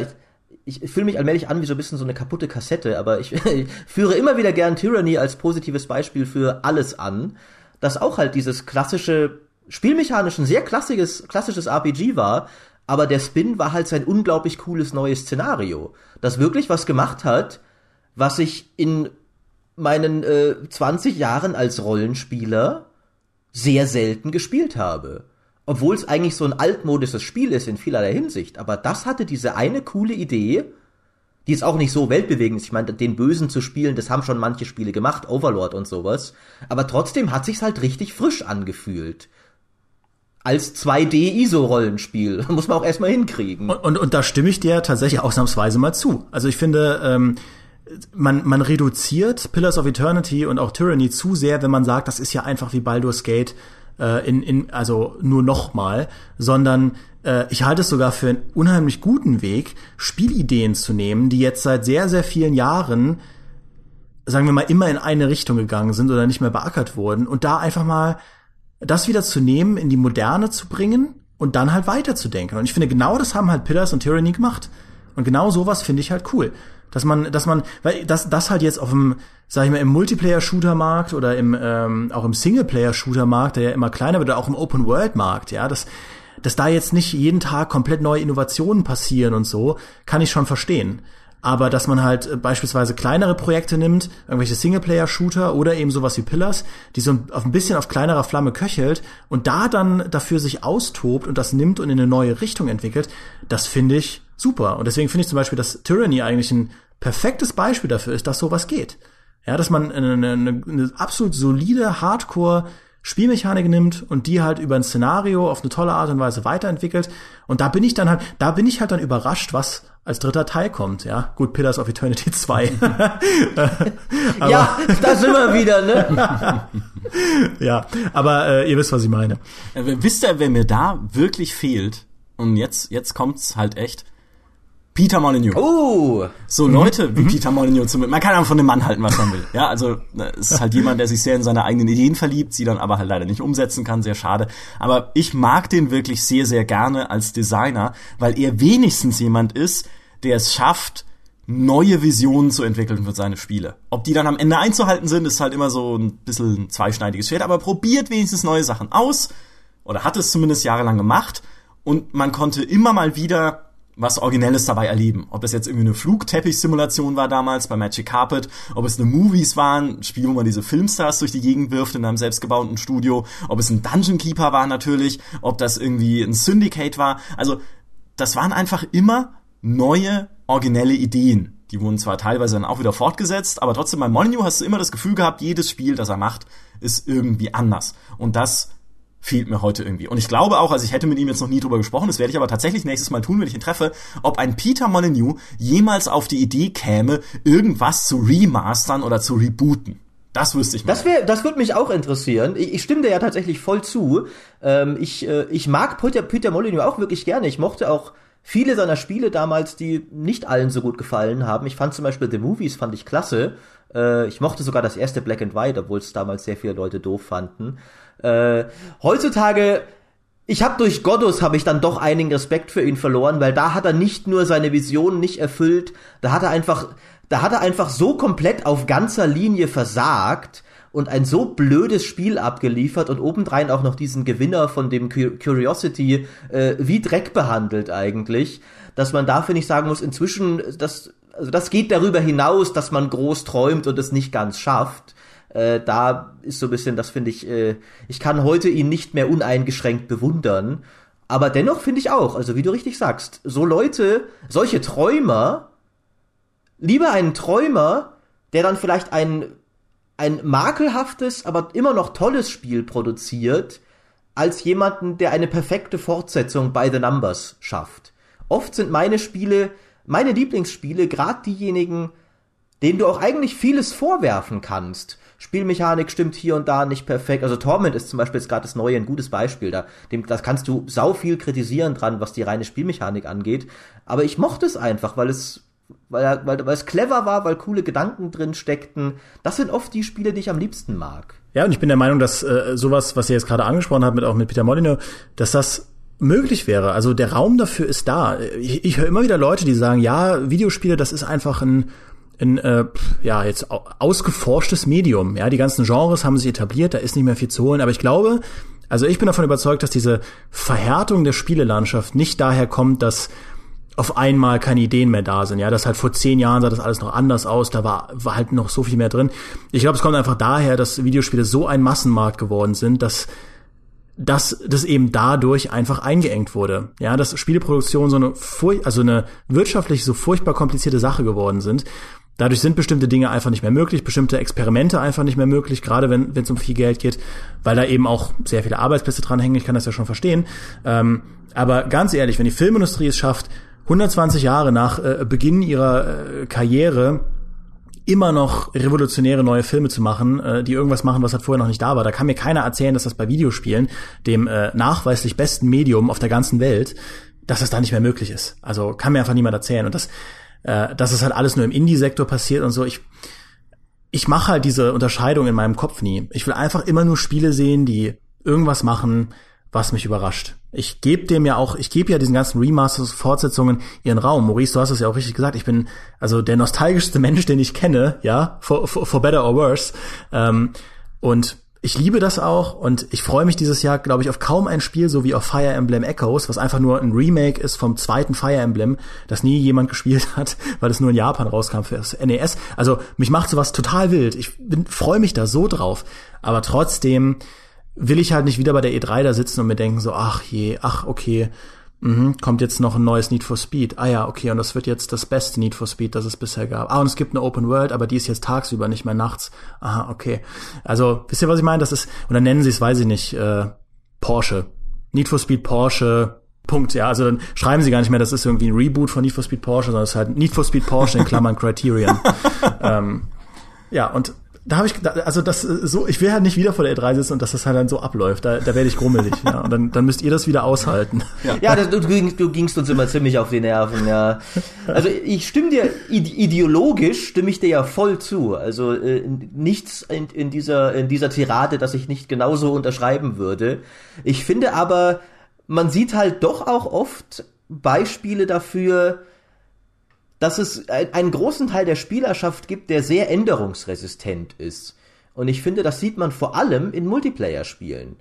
ich, fühle mich allmählich an wie so ein bisschen so eine kaputte Kassette, aber ich, ich führe immer wieder gern Tyranny als positives Beispiel für alles an, das auch halt dieses klassische, spielmechanisch ein sehr klassisches, klassisches RPG war, aber der Spin war halt sein unglaublich cooles neues Szenario, das wirklich was gemacht hat, was ich in meinen äh, 20 Jahren als Rollenspieler sehr selten gespielt habe. Obwohl es eigentlich so ein altmodisches Spiel ist in vielerlei Hinsicht. Aber das hatte diese eine coole Idee, die ist auch nicht so weltbewegend. Ich meine, den Bösen zu spielen, das haben schon manche Spiele gemacht, Overlord und sowas. Aber trotzdem hat sich's halt richtig frisch angefühlt. Als 2D-ISO-Rollenspiel. Muss man auch erstmal hinkriegen. Und, und, und da stimme ich dir tatsächlich ausnahmsweise mal zu. Also ich finde, ähm, man, man reduziert Pillars of Eternity und auch Tyranny zu sehr, wenn man sagt, das ist ja einfach wie Baldur's Gate äh, in, in, also nur nochmal, sondern äh, ich halte es sogar für einen unheimlich guten Weg, Spielideen zu nehmen, die jetzt seit sehr, sehr vielen Jahren, sagen wir mal, immer in eine Richtung gegangen sind oder nicht mehr beackert wurden und da einfach mal das wieder zu nehmen, in die Moderne zu bringen und dann halt weiterzudenken. Und ich finde, genau das haben halt Pillars und Tyranny gemacht. Und genau sowas finde ich halt cool. Dass man, dass man, weil das, das halt jetzt auf dem, sag ich mal, im Multiplayer-Shooter-Markt oder im, ähm, auch im Singleplayer-Shooter-Markt, der ja immer kleiner wird, auch im Open-World-Markt, ja, das, dass da jetzt nicht jeden Tag komplett neue Innovationen passieren und so, kann ich schon verstehen. Aber dass man halt äh, beispielsweise kleinere Projekte nimmt, irgendwelche Singleplayer-Shooter oder eben sowas wie Pillars, die so ein bisschen auf kleinerer Flamme köchelt und da dann dafür sich austobt und das nimmt und in eine neue Richtung entwickelt, das finde ich super. Und deswegen finde ich zum Beispiel, dass Tyranny eigentlich ein perfektes Beispiel dafür ist, dass sowas geht. Ja, dass man eine, eine, eine absolut solide Hardcore Spielmechanik nimmt und die halt über ein Szenario auf eine tolle Art und Weise weiterentwickelt. Und da bin ich dann halt, da bin ich halt dann überrascht, was als dritter Teil kommt, ja. Gut, Pillars of Eternity 2. ja, da sind wir wieder, ne? ja, aber äh, ihr wisst, was ich meine. Äh, wisst ihr, wer mir da wirklich fehlt? Und jetzt, jetzt kommt's halt echt. Peter Molyneux. Oh! So Leute wie mhm. Peter Molyneux zum Man kann einfach von dem Mann halten, was man will. Ja, also ne, es ist halt jemand, der sich sehr in seine eigenen Ideen verliebt, sie dann aber halt leider nicht umsetzen kann, sehr schade. Aber ich mag den wirklich sehr, sehr gerne als Designer, weil er wenigstens jemand ist, der es schafft, neue Visionen zu entwickeln für seine Spiele. Ob die dann am Ende einzuhalten sind, ist halt immer so ein bisschen ein zweischneidiges Schwert, aber probiert wenigstens neue Sachen aus oder hat es zumindest jahrelang gemacht und man konnte immer mal wieder was Originelles dabei erleben. Ob es jetzt irgendwie eine Flugteppich-Simulation war damals bei Magic Carpet, ob es eine Movies waren, ein Spiel, wo man diese Filmstars durch die Gegend wirft in einem selbstgebauten Studio, ob es ein Dungeon Keeper war natürlich, ob das irgendwie ein Syndicate war. Also das waren einfach immer neue, originelle Ideen. Die wurden zwar teilweise dann auch wieder fortgesetzt, aber trotzdem bei Molyneux hast du immer das Gefühl gehabt, jedes Spiel, das er macht, ist irgendwie anders. Und das fehlt mir heute irgendwie. Und ich glaube auch, also ich hätte mit ihm jetzt noch nie drüber gesprochen, das werde ich aber tatsächlich nächstes Mal tun, wenn ich ihn treffe, ob ein Peter Molyneux jemals auf die Idee käme, irgendwas zu remastern oder zu rebooten. Das wüsste ich mal. Das, wär, das würde mich auch interessieren. Ich, ich stimme dir ja tatsächlich voll zu. Ähm, ich, äh, ich mag Peter, Peter Molyneux auch wirklich gerne. Ich mochte auch viele seiner Spiele damals, die nicht allen so gut gefallen haben. Ich fand zum Beispiel The Movies fand ich klasse. Äh, ich mochte sogar das erste Black and White, obwohl es damals sehr viele Leute doof fanden. Äh, heutzutage ich habe durch Goddos habe ich dann doch einigen Respekt für ihn verloren, weil da hat er nicht nur seine Vision nicht erfüllt, da hat er einfach, da hat er einfach so komplett auf ganzer Linie versagt und ein so blödes Spiel abgeliefert und obendrein auch noch diesen Gewinner von dem Curiosity äh, wie Dreck behandelt eigentlich, dass man dafür nicht sagen muss, inzwischen, das, also das geht darüber hinaus, dass man groß träumt und es nicht ganz schafft. Äh, da ist so ein bisschen, das finde ich, äh, ich kann heute ihn nicht mehr uneingeschränkt bewundern. Aber dennoch finde ich auch, also wie du richtig sagst, so Leute, solche Träumer, lieber einen Träumer, der dann vielleicht ein, ein makelhaftes, aber immer noch tolles Spiel produziert, als jemanden, der eine perfekte Fortsetzung by the Numbers schafft. Oft sind meine Spiele, meine Lieblingsspiele, gerade diejenigen, denen du auch eigentlich vieles vorwerfen kannst. Spielmechanik stimmt hier und da nicht perfekt. Also Torment ist zum Beispiel jetzt gerade das neue ein gutes Beispiel. Da, dem, das kannst du sau viel kritisieren dran, was die reine Spielmechanik angeht. Aber ich mochte es einfach, weil es weil, weil, weil es clever war, weil coole Gedanken drin steckten. Das sind oft die Spiele, die ich am liebsten mag. Ja, und ich bin der Meinung, dass äh, sowas, was ihr jetzt gerade angesprochen habt, mit auch mit Peter Molyneux, dass das möglich wäre. Also der Raum dafür ist da. Ich, ich höre immer wieder Leute, die sagen, ja, Videospiele, das ist einfach ein ein äh, ja jetzt ausgeforschtes Medium. Ja, die ganzen Genres haben sich etabliert, da ist nicht mehr viel zu holen. Aber ich glaube, also ich bin davon überzeugt, dass diese Verhärtung der Spielelandschaft nicht daher kommt, dass auf einmal keine Ideen mehr da sind. Ja, das halt vor zehn Jahren sah das alles noch anders aus, da war, war halt noch so viel mehr drin. Ich glaube, es kommt einfach daher, dass Videospiele so ein Massenmarkt geworden sind, dass dass das eben dadurch einfach eingeengt wurde. Ja, dass Spieleproduktion so eine, also eine wirtschaftlich so furchtbar komplizierte Sache geworden sind, Dadurch sind bestimmte Dinge einfach nicht mehr möglich, bestimmte Experimente einfach nicht mehr möglich, gerade wenn es um viel Geld geht, weil da eben auch sehr viele Arbeitsplätze dranhängen. Ich kann das ja schon verstehen. Ähm, aber ganz ehrlich, wenn die Filmindustrie es schafft, 120 Jahre nach äh, Beginn ihrer äh, Karriere immer noch revolutionäre neue Filme zu machen, äh, die irgendwas machen, was halt vorher noch nicht da war. Da kann mir keiner erzählen, dass das bei Videospielen, dem äh, nachweislich besten Medium auf der ganzen Welt, dass das da nicht mehr möglich ist. Also kann mir einfach niemand erzählen. Und das, äh, dass es halt alles nur im Indie-Sektor passiert und so. Ich, ich mache halt diese Unterscheidung in meinem Kopf nie. Ich will einfach immer nur Spiele sehen, die irgendwas machen, was mich überrascht. Ich gebe dem ja auch, ich gebe ja diesen ganzen Remasters, Fortsetzungen ihren Raum. Maurice, du hast es ja auch richtig gesagt. Ich bin also der nostalgischste Mensch, den ich kenne, ja, for, for, for better or worse. Ähm, und ich liebe das auch und ich freue mich dieses Jahr, glaube ich, auf kaum ein Spiel, so wie auf Fire Emblem Echoes, was einfach nur ein Remake ist vom zweiten Fire Emblem, das nie jemand gespielt hat, weil es nur in Japan rauskam für das NES. Also mich macht sowas total wild. Ich freue mich da so drauf. Aber trotzdem will ich halt nicht wieder bei der E3 da sitzen und mir denken so, ach je, ach okay, Mhm, kommt jetzt noch ein neues Need for Speed. Ah ja, okay, und das wird jetzt das beste Need for Speed, das es bisher gab. Ah, und es gibt eine Open World, aber die ist jetzt tagsüber, nicht mehr nachts. Aha, okay. Also, wisst ihr, was ich meine? Das ist, und dann nennen sie es, weiß ich nicht, äh, Porsche. Need for Speed Porsche, Punkt, ja. Also dann schreiben sie gar nicht mehr, das ist irgendwie ein Reboot von Need for Speed Porsche, sondern es ist halt Need for Speed Porsche in Klammern Criterion. ähm, ja, und da habe ich, also das so, ich will halt nicht wieder vor der E3 sitzen und dass das halt dann so abläuft. Da, da werde ich grummelig. ja. Und dann, dann müsst ihr das wieder aushalten. Ja, ja das, du, du gingst uns immer ziemlich auf die Nerven. Ja. Also ich stimme dir ideologisch stimme ich dir ja voll zu. Also äh, nichts in, in dieser in dieser Tirade, dass ich nicht genauso unterschreiben würde. Ich finde aber, man sieht halt doch auch oft Beispiele dafür dass es einen großen Teil der Spielerschaft gibt, der sehr änderungsresistent ist. Und ich finde, das sieht man vor allem in Multiplayer-Spielen.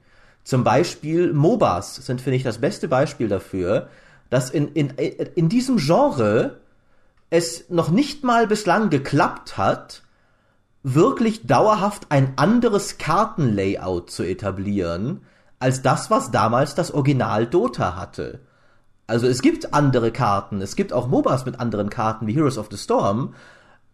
Zum Beispiel MOBAs sind, finde ich, das beste Beispiel dafür, dass in, in, in diesem Genre es noch nicht mal bislang geklappt hat, wirklich dauerhaft ein anderes Kartenlayout zu etablieren, als das, was damals das Original Dota hatte. Also es gibt andere Karten, es gibt auch MOBAs mit anderen Karten wie Heroes of the Storm,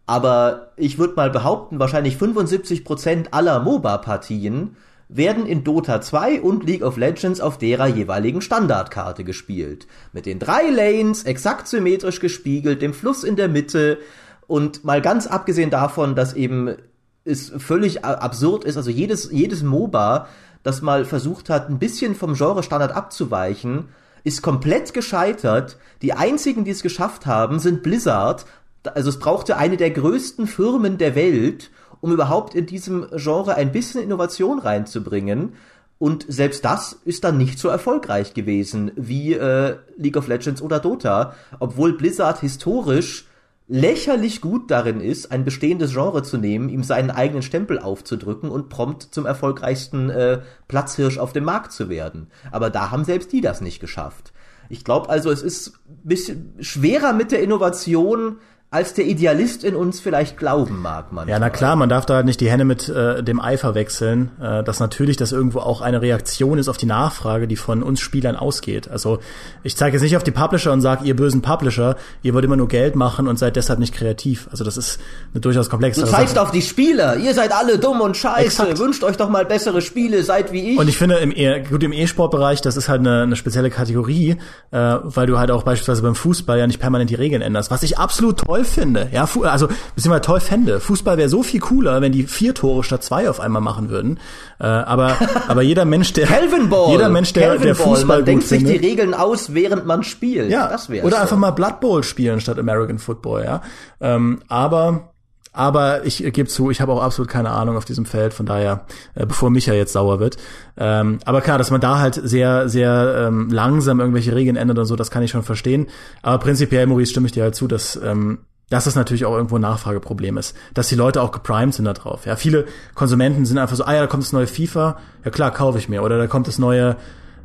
aber ich würde mal behaupten, wahrscheinlich 75% aller MOBA-Partien werden in Dota 2 und League of Legends auf derer jeweiligen Standardkarte gespielt. Mit den drei Lanes, exakt symmetrisch gespiegelt, dem Fluss in der Mitte. Und mal ganz abgesehen davon, dass eben es völlig absurd ist, also jedes, jedes MOBA, das mal versucht hat, ein bisschen vom Genre-Standard abzuweichen, ist komplett gescheitert. Die einzigen, die es geschafft haben, sind Blizzard. Also es brauchte eine der größten Firmen der Welt, um überhaupt in diesem Genre ein bisschen Innovation reinzubringen. Und selbst das ist dann nicht so erfolgreich gewesen wie äh, League of Legends oder Dota, obwohl Blizzard historisch lächerlich gut darin ist, ein bestehendes Genre zu nehmen, ihm seinen eigenen Stempel aufzudrücken und prompt zum erfolgreichsten äh, Platzhirsch auf dem Markt zu werden. Aber da haben selbst die das nicht geschafft. Ich glaube also, es ist bisschen schwerer mit der Innovation als der Idealist in uns vielleicht glauben mag man. Ja, na klar, man darf da halt nicht die Hände mit äh, dem Ei verwechseln, äh, dass natürlich das irgendwo auch eine Reaktion ist auf die Nachfrage, die von uns Spielern ausgeht. Also ich zeige jetzt nicht auf die Publisher und sage, ihr bösen Publisher, ihr wollt immer nur Geld machen und seid deshalb nicht kreativ. Also das ist eine durchaus komplexe Du zeigst auf die Spieler, ihr seid alle dumm und scheiße, Exakt. wünscht euch doch mal bessere Spiele, seid wie ich. Und ich finde, im e gut im E-Sport-Bereich, das ist halt eine, eine spezielle Kategorie, äh, weil du halt auch beispielsweise beim Fußball ja nicht permanent die Regeln änderst, was ich absolut toll finde. Ja, also beziehungsweise toll fände. Fußball wäre so viel cooler, wenn die vier Tore statt zwei auf einmal machen würden. Äh, aber aber jeder Mensch, der Calvin Ball, jeder Mensch, der, Calvin der Fußball Ball. Man denkt sich die Regeln aus, während man spielt. Ja, das wäre oder so. einfach mal Blood Bowl spielen statt American Football. Ja, ähm, aber aber ich gebe zu, ich habe auch absolut keine Ahnung auf diesem Feld, von daher, äh, bevor Micha jetzt sauer wird. Ähm, aber klar, dass man da halt sehr, sehr ähm, langsam irgendwelche Regeln ändert und so, das kann ich schon verstehen. Aber prinzipiell, Maurice, stimme ich dir halt zu, dass ähm, dass das natürlich auch irgendwo ein Nachfrageproblem ist, dass die Leute auch geprimed sind da drauf. Ja, viele Konsumenten sind einfach so, ah ja, da kommt das neue FIFA, ja klar, kaufe ich mir. Oder da kommt das neue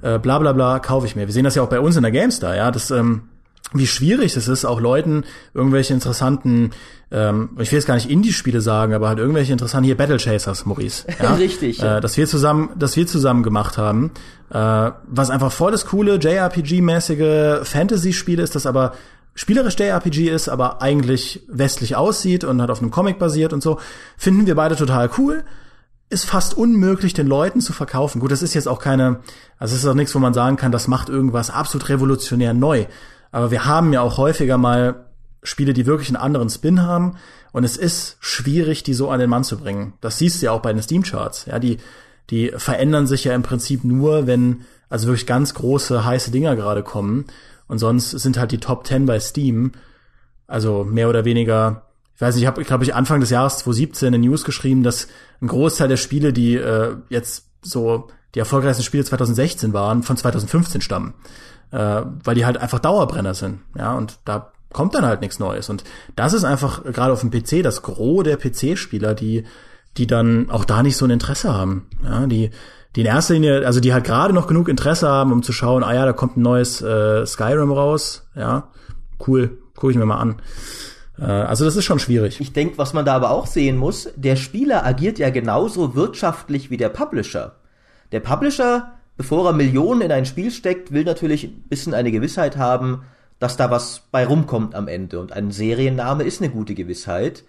äh, bla bla bla, kaufe ich mir. Wir sehen das ja auch bei uns in der GameStar, ja, das ähm, wie schwierig es ist, auch Leuten irgendwelche interessanten, ähm, ich will jetzt gar nicht Indie-Spiele sagen, aber halt irgendwelche interessanten hier Battle Chasers, Maurice. Ja? Richtig. Ja. Äh, dass wir zusammen, dass wir zusammen gemacht haben, äh, was einfach voll das coole JRPG-mäßige Fantasy-Spiel ist, das aber spielerisch JRPG ist, aber eigentlich westlich aussieht und hat auf einem Comic basiert und so, finden wir beide total cool. Ist fast unmöglich, den Leuten zu verkaufen. Gut, das ist jetzt auch keine, also es ist auch nichts, wo man sagen kann, das macht irgendwas absolut revolutionär neu. Aber wir haben ja auch häufiger mal Spiele, die wirklich einen anderen Spin haben. Und es ist schwierig, die so an den Mann zu bringen. Das siehst du ja auch bei den Steam-Charts. Ja, die, die verändern sich ja im Prinzip nur, wenn also wirklich ganz große, heiße Dinger gerade kommen. Und sonst sind halt die Top 10 bei Steam, also mehr oder weniger, ich weiß nicht, ich habe, glaube ich, Anfang des Jahres 2017 eine News geschrieben, dass ein Großteil der Spiele, die äh, jetzt so die erfolgreichsten Spiele 2016 waren, von 2015 stammen. Äh, weil die halt einfach Dauerbrenner sind. Ja, und da kommt dann halt nichts Neues. Und das ist einfach gerade auf dem PC das Gros der PC-Spieler, die, die dann auch da nicht so ein Interesse haben. Ja, die, die in erster Linie, also die halt gerade noch genug Interesse haben, um zu schauen, ah ja, da kommt ein neues äh, Skyrim raus, ja, cool, gucke ich mir mal an. Äh, also das ist schon schwierig. Ich denke, was man da aber auch sehen muss, der Spieler agiert ja genauso wirtschaftlich wie der Publisher. Der Publisher, bevor er Millionen in ein Spiel steckt, will natürlich ein bisschen eine Gewissheit haben, dass da was bei rumkommt am Ende. Und ein Serienname ist eine gute Gewissheit.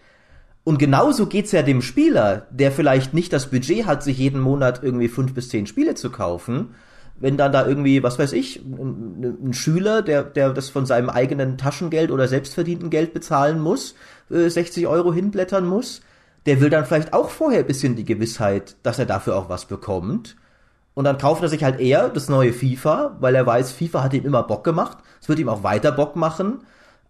Und genauso geht's ja dem Spieler, der vielleicht nicht das Budget hat, sich jeden Monat irgendwie fünf bis zehn Spiele zu kaufen. Wenn dann da irgendwie, was weiß ich, ein, ein Schüler, der, der das von seinem eigenen Taschengeld oder selbstverdienten Geld bezahlen muss, äh, 60 Euro hinblättern muss, der will dann vielleicht auch vorher bisschen die Gewissheit, dass er dafür auch was bekommt. Und dann kauft er sich halt eher das neue FIFA, weil er weiß, FIFA hat ihm immer Bock gemacht. Es wird ihm auch weiter Bock machen,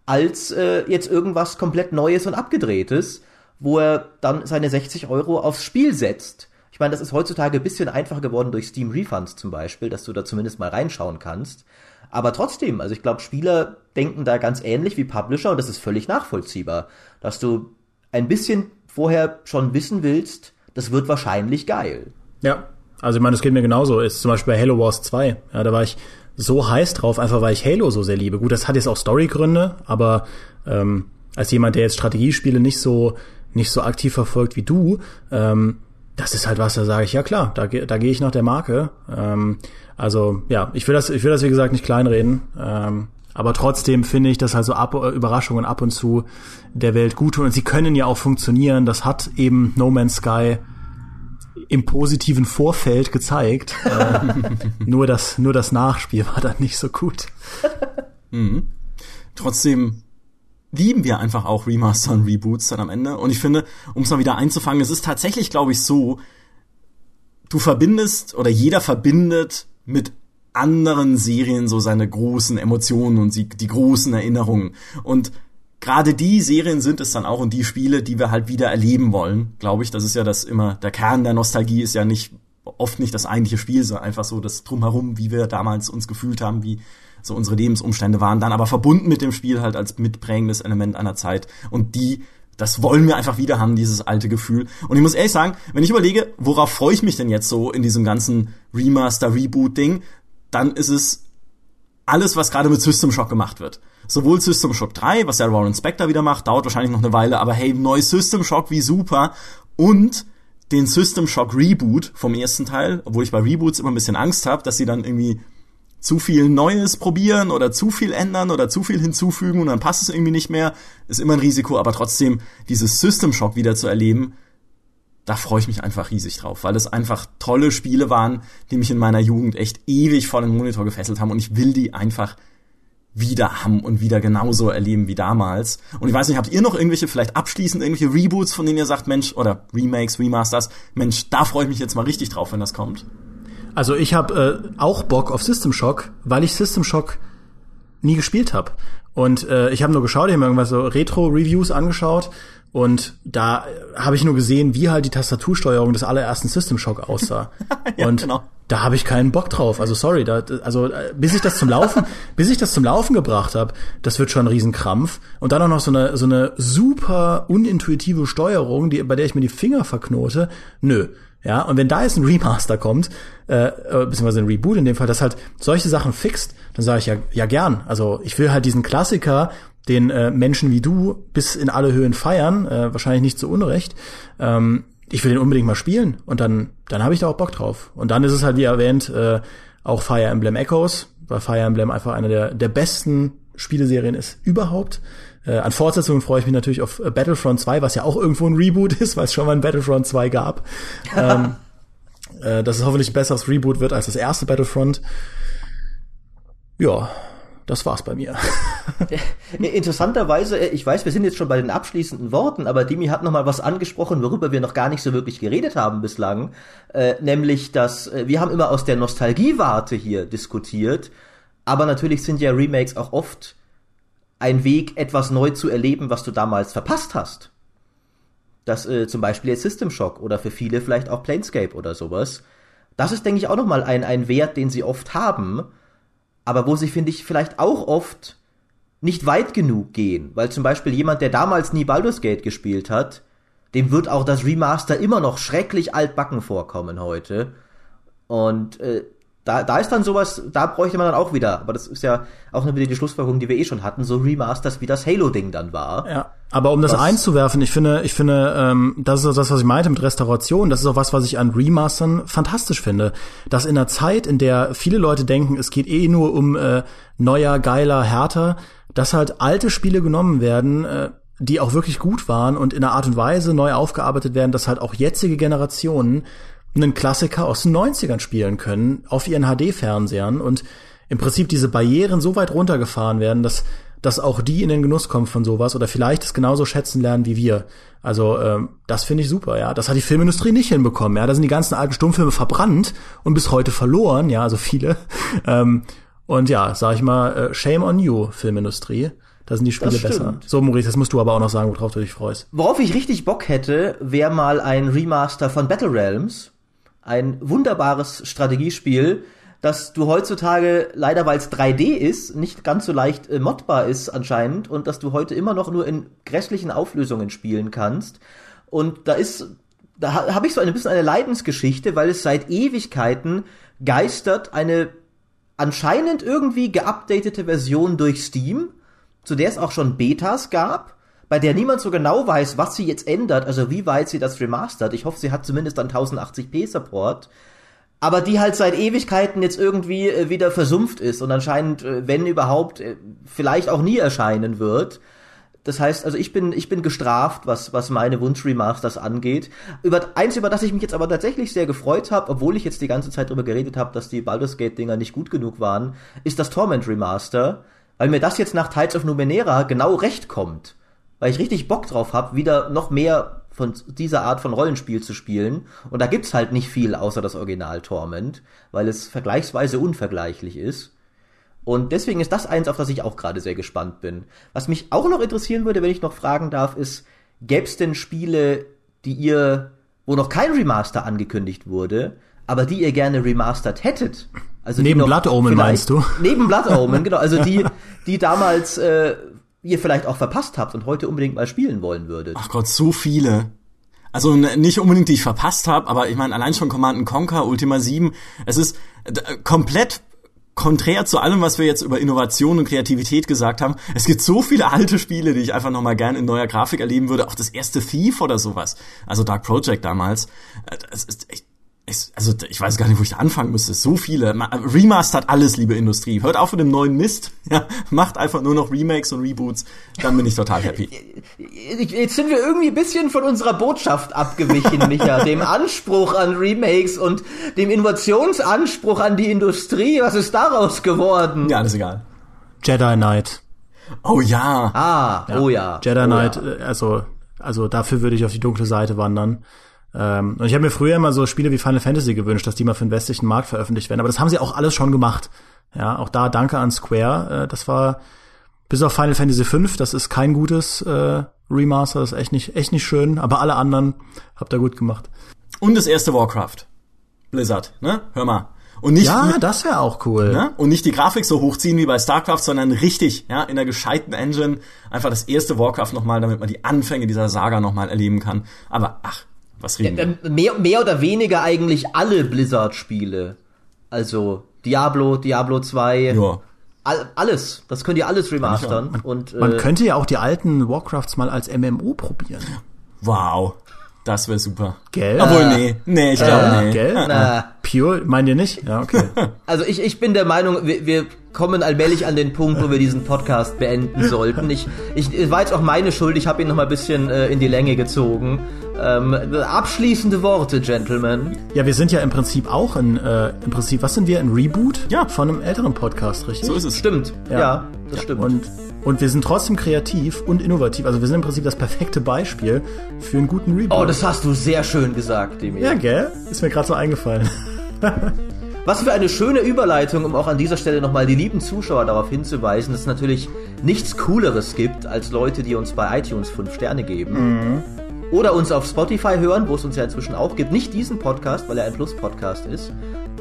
als äh, jetzt irgendwas komplett Neues und Abgedrehtes wo er dann seine 60 Euro aufs Spiel setzt. Ich meine, das ist heutzutage ein bisschen einfacher geworden durch Steam Refunds zum Beispiel, dass du da zumindest mal reinschauen kannst. Aber trotzdem, also ich glaube, Spieler denken da ganz ähnlich wie Publisher und das ist völlig nachvollziehbar, dass du ein bisschen vorher schon wissen willst, das wird wahrscheinlich geil. Ja, also ich meine, das geht mir genauso. Ist zum Beispiel bei Halo Wars 2. Ja, da war ich so heiß drauf, einfach weil ich Halo so sehr liebe. Gut, das hat jetzt auch Storygründe, aber ähm, als jemand, der jetzt Strategiespiele nicht so nicht so aktiv verfolgt wie du, ähm, das ist halt was, da sage ich, ja klar, da, da gehe ich nach der Marke. Ähm, also ja, ich will das, ich will das wie gesagt nicht kleinreden. Ähm, aber trotzdem finde ich, dass halt so ab, Überraschungen ab und zu der Welt gut tun. Und sie können ja auch funktionieren. Das hat eben No Man's Sky im positiven Vorfeld gezeigt. äh, nur das, nur das Nachspiel war dann nicht so gut. Mhm. Trotzdem lieben wir einfach auch Remaster und Reboots dann am Ende. Und ich finde, um es mal wieder einzufangen, es ist tatsächlich, glaube ich, so, du verbindest oder jeder verbindet mit anderen Serien so seine großen Emotionen und die, die großen Erinnerungen. Und gerade die Serien sind es dann auch und die Spiele, die wir halt wieder erleben wollen, glaube ich. Das ist ja das immer, der Kern der Nostalgie ist ja nicht oft nicht das eigentliche Spiel, sondern einfach so das Drumherum, wie wir damals uns gefühlt haben, wie so unsere Lebensumstände waren, dann aber verbunden mit dem Spiel halt als mitprägendes Element einer Zeit. Und die, das wollen wir einfach wieder haben, dieses alte Gefühl. Und ich muss ehrlich sagen, wenn ich überlege, worauf freue ich mich denn jetzt so in diesem ganzen Remaster-Reboot-Ding, dann ist es alles, was gerade mit System Shock gemacht wird. Sowohl System Shock 3, was ja Warren Spector wieder macht, dauert wahrscheinlich noch eine Weile, aber hey, neues System Shock, wie super. Und den System Shock Reboot vom ersten Teil, obwohl ich bei Reboots immer ein bisschen Angst habe, dass sie dann irgendwie zu viel Neues probieren oder zu viel ändern oder zu viel hinzufügen und dann passt es irgendwie nicht mehr, ist immer ein Risiko, aber trotzdem dieses System Shock wieder zu erleben, da freue ich mich einfach riesig drauf, weil es einfach tolle Spiele waren, die mich in meiner Jugend echt ewig vor den Monitor gefesselt haben und ich will die einfach wieder haben und wieder genauso erleben wie damals. Und ich weiß nicht, habt ihr noch irgendwelche, vielleicht abschließend irgendwelche Reboots, von denen ihr sagt, Mensch, oder Remakes, Remasters, Mensch, da freue ich mich jetzt mal richtig drauf, wenn das kommt. Also ich habe äh, auch Bock auf System Shock, weil ich System Shock nie gespielt habe. Und äh, ich habe nur geschaut, ich habe mir irgendwas so Retro-Reviews angeschaut und da habe ich nur gesehen, wie halt die Tastatursteuerung des allerersten System Shock aussah. ja, und genau. da habe ich keinen Bock drauf. Also sorry, da, also äh, bis ich das zum Laufen, bis ich das zum Laufen gebracht habe, das wird schon ein Riesenkrampf. Und dann auch noch so eine so eine super unintuitive Steuerung, die bei der ich mir die Finger verknote. Nö. Ja, und wenn da jetzt ein Remaster kommt, äh, äh, beziehungsweise ein Reboot in dem Fall, das halt solche Sachen fixt, dann sage ich ja, ja gern. Also ich will halt diesen Klassiker, den äh, Menschen wie du bis in alle Höhen feiern, äh, wahrscheinlich nicht zu Unrecht. Ähm, ich will den unbedingt mal spielen und dann, dann habe ich da auch Bock drauf. Und dann ist es halt, wie erwähnt, äh, auch Fire Emblem Echoes, weil Fire Emblem einfach eine der, der besten Spieleserien ist überhaupt. Äh, an Fortsetzungen freue ich mich natürlich auf äh, Battlefront 2, was ja auch irgendwo ein Reboot ist, weil es schon mal ein Battlefront 2 gab. ähm, äh, dass es hoffentlich ein besseres Reboot wird als das erste Battlefront. Ja, das war's bei mir. Interessanterweise, äh, ich weiß, wir sind jetzt schon bei den abschließenden Worten, aber Dimi hat noch mal was angesprochen, worüber wir noch gar nicht so wirklich geredet haben bislang, äh, nämlich, dass äh, wir haben immer aus der Nostalgiewarte hier diskutiert, aber natürlich sind ja Remakes auch oft ein Weg, etwas neu zu erleben, was du damals verpasst hast. Das äh, zum Beispiel jetzt System Shock oder für viele vielleicht auch Planescape oder sowas. Das ist, denke ich, auch noch mal ein, ein Wert, den sie oft haben, aber wo sie, finde ich, vielleicht auch oft nicht weit genug gehen, weil zum Beispiel jemand, der damals nie Baldur's Gate gespielt hat, dem wird auch das Remaster immer noch schrecklich altbacken vorkommen heute. Und äh, da, da ist dann sowas, da bräuchte man dann auch wieder, aber das ist ja auch wieder die Schlussfolgerung, die wir eh schon hatten, so Remasters wie das Halo-Ding dann war. Ja, aber um das was, einzuwerfen, ich finde, ich finde, ähm, das ist das, was ich meinte mit Restauration, das ist auch was, was ich an Remastern fantastisch finde. Dass in einer Zeit, in der viele Leute denken, es geht eh nur um äh, neuer, geiler, härter, dass halt alte Spiele genommen werden, äh, die auch wirklich gut waren und in einer Art und Weise neu aufgearbeitet werden, dass halt auch jetzige Generationen einen Klassiker aus den 90ern spielen können auf ihren HD-Fernsehern und im Prinzip diese Barrieren so weit runtergefahren werden, dass, dass auch die in den Genuss kommen von sowas oder vielleicht es genauso schätzen lernen wie wir. Also ähm, das finde ich super, ja. Das hat die Filmindustrie nicht hinbekommen, ja. Da sind die ganzen alten Stummfilme verbrannt und bis heute verloren, ja, also viele. Ähm, und ja, sag ich mal, äh, shame on you, Filmindustrie. Da sind die Spiele besser. So, Maurice, das musst du aber auch noch sagen, worauf du dich freust. Worauf ich richtig Bock hätte, wäre mal ein Remaster von Battle Realms ein wunderbares Strategiespiel, das du heutzutage leider, weil es 3D ist, nicht ganz so leicht äh, modbar ist anscheinend und dass du heute immer noch nur in grässlichen Auflösungen spielen kannst. Und da ist, da ha, habe ich so ein bisschen eine Leidensgeschichte, weil es seit Ewigkeiten geistert eine anscheinend irgendwie geupdatete Version durch Steam, zu der es auch schon Betas gab bei der niemand so genau weiß, was sie jetzt ändert, also wie weit sie das remastert. Ich hoffe, sie hat zumindest dann 1080p Support. Aber die halt seit Ewigkeiten jetzt irgendwie äh, wieder versumpft ist und anscheinend, äh, wenn überhaupt, äh, vielleicht auch nie erscheinen wird. Das heißt, also ich bin, ich bin gestraft, was, was meine Wunsch-Remasters angeht. Über, eins, über das ich mich jetzt aber tatsächlich sehr gefreut habe, obwohl ich jetzt die ganze Zeit darüber geredet habe, dass die Baldur's Gate-Dinger nicht gut genug waren, ist das Torment Remaster, weil mir das jetzt nach Tides of Numenera genau recht kommt weil ich richtig Bock drauf habe, wieder noch mehr von dieser Art von Rollenspiel zu spielen. Und da gibt's halt nicht viel außer das Original Torment, weil es vergleichsweise unvergleichlich ist. Und deswegen ist das eins, auf das ich auch gerade sehr gespannt bin. Was mich auch noch interessieren würde, wenn ich noch fragen darf, ist, gäb's denn Spiele, die ihr, wo noch kein Remaster angekündigt wurde, aber die ihr gerne remastert hättet? Also neben Blood Omen meinst du? Neben Blood Omen, genau. Also die, die damals äh, ihr vielleicht auch verpasst habt und heute unbedingt mal spielen wollen würdet. Ach Gott, so viele. Also nicht unbedingt, die ich verpasst habe, aber ich meine, allein schon Command Conquer, Ultima 7, es ist komplett konträr zu allem, was wir jetzt über Innovation und Kreativität gesagt haben. Es gibt so viele alte Spiele, die ich einfach nochmal gern in neuer Grafik erleben würde. Auch das erste Thief oder sowas. Also Dark Project damals. Es ist echt ich, also ich weiß gar nicht, wo ich da anfangen müsste. So viele. Remastert alles, liebe Industrie. Hört auf mit dem neuen Mist. Ja, macht einfach nur noch Remakes und Reboots. Dann bin ich total happy. Jetzt sind wir irgendwie ein bisschen von unserer Botschaft abgewichen, Micha. dem Anspruch an Remakes und dem Innovationsanspruch an die Industrie. Was ist daraus geworden? Ja, alles egal. Jedi Knight. Oh ja. Ah, ja. oh ja. Jedi oh Knight, ja. Äh, also, also dafür würde ich auf die dunkle Seite wandern. Ähm, und ich habe mir früher immer so Spiele wie Final Fantasy gewünscht, dass die mal für den westlichen Markt veröffentlicht werden. Aber das haben sie auch alles schon gemacht. Ja, auch da danke an Square. Äh, das war bis auf Final Fantasy V, das ist kein gutes äh, Remaster, das ist echt nicht, echt nicht schön. Aber alle anderen habt ihr gut gemacht. Und das erste Warcraft. Blizzard, ne? Hör mal. Und nicht, ja, das wäre auch cool. Ne? Und nicht die Grafik so hochziehen wie bei StarCraft, sondern richtig, ja, in der gescheiten Engine einfach das erste Warcraft nochmal, damit man die Anfänge dieser Saga nochmal erleben kann. Aber ach, was reden wir? Äh, mehr, mehr oder weniger eigentlich alle Blizzard-Spiele. Also Diablo, Diablo 2. Ja. All, alles. Das könnt ihr alles remastern. Man, und, äh, man könnte ja auch die alten Warcrafts mal als MMO probieren. Wow. Das wäre super. Gell? Obwohl, nee. Nee, ich glaube, äh, nee. Gell? Na. Pure, meint ihr nicht? Ja, okay. Also ich, ich bin der Meinung, wir, wir kommen allmählich an den Punkt, wo wir diesen Podcast beenden sollten. Ich, ich war jetzt auch meine Schuld, ich habe ihn noch mal ein bisschen äh, in die Länge gezogen. Ähm, abschließende Worte, Gentlemen. Ja, wir sind ja im Prinzip auch in, äh, im Prinzip, was sind wir, ein Reboot Ja. von einem älteren Podcast, richtig? So ist es. Stimmt. Ja, das stimmt. Und, und wir sind trotzdem kreativ und innovativ. Also wir sind im Prinzip das perfekte Beispiel für einen guten Reboot. oh, das hast du sehr schön gesagt, Demir. ja, gell? Ist mir gerade so eingefallen. Was für eine schöne Überleitung, um auch an dieser Stelle nochmal die lieben Zuschauer darauf hinzuweisen, dass es natürlich nichts Cooleres gibt, als Leute, die uns bei iTunes 5 Sterne geben. Oder uns auf Spotify hören, wo es uns ja inzwischen auch gibt. Nicht diesen Podcast, weil er ein Plus-Podcast ist,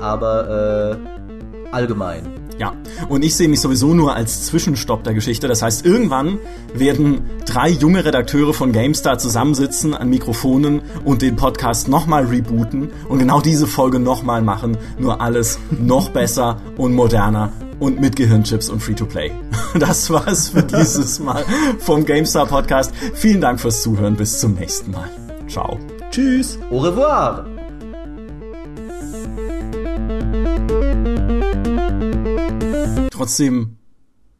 aber äh, allgemein. Ja, und ich sehe mich sowieso nur als Zwischenstopp der Geschichte. Das heißt, irgendwann werden drei junge Redakteure von GameStar zusammensitzen an Mikrofonen und den Podcast nochmal rebooten und genau diese Folge nochmal machen. Nur alles noch besser und moderner und mit Gehirnchips und Free-to-Play. Das war's für dieses Mal vom GameStar Podcast. Vielen Dank fürs Zuhören. Bis zum nächsten Mal. Ciao. Tschüss. Au revoir! trotzdem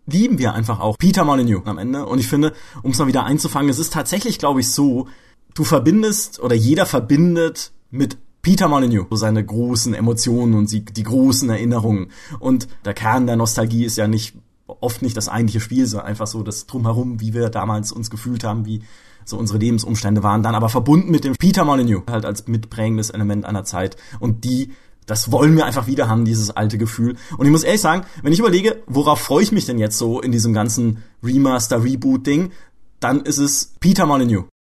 lieben wir einfach auch Peter Molyneux am Ende. Und ich finde, um es mal wieder einzufangen, es ist tatsächlich, glaube ich, so, du verbindest oder jeder verbindet mit Peter Molyneux so seine großen Emotionen und die, die großen Erinnerungen. Und der Kern der Nostalgie ist ja nicht oft nicht das eigentliche Spiel, sondern einfach so das Drumherum, wie wir damals uns gefühlt haben, wie so unsere Lebensumstände waren, dann aber verbunden mit dem Peter Molyneux, halt als mitprägendes Element einer Zeit. Und die das wollen wir einfach wieder haben, dieses alte Gefühl. Und ich muss ehrlich sagen, wenn ich überlege, worauf freue ich mich denn jetzt so in diesem ganzen Remaster-Reboot-Ding, dann ist es Peter Molyneux.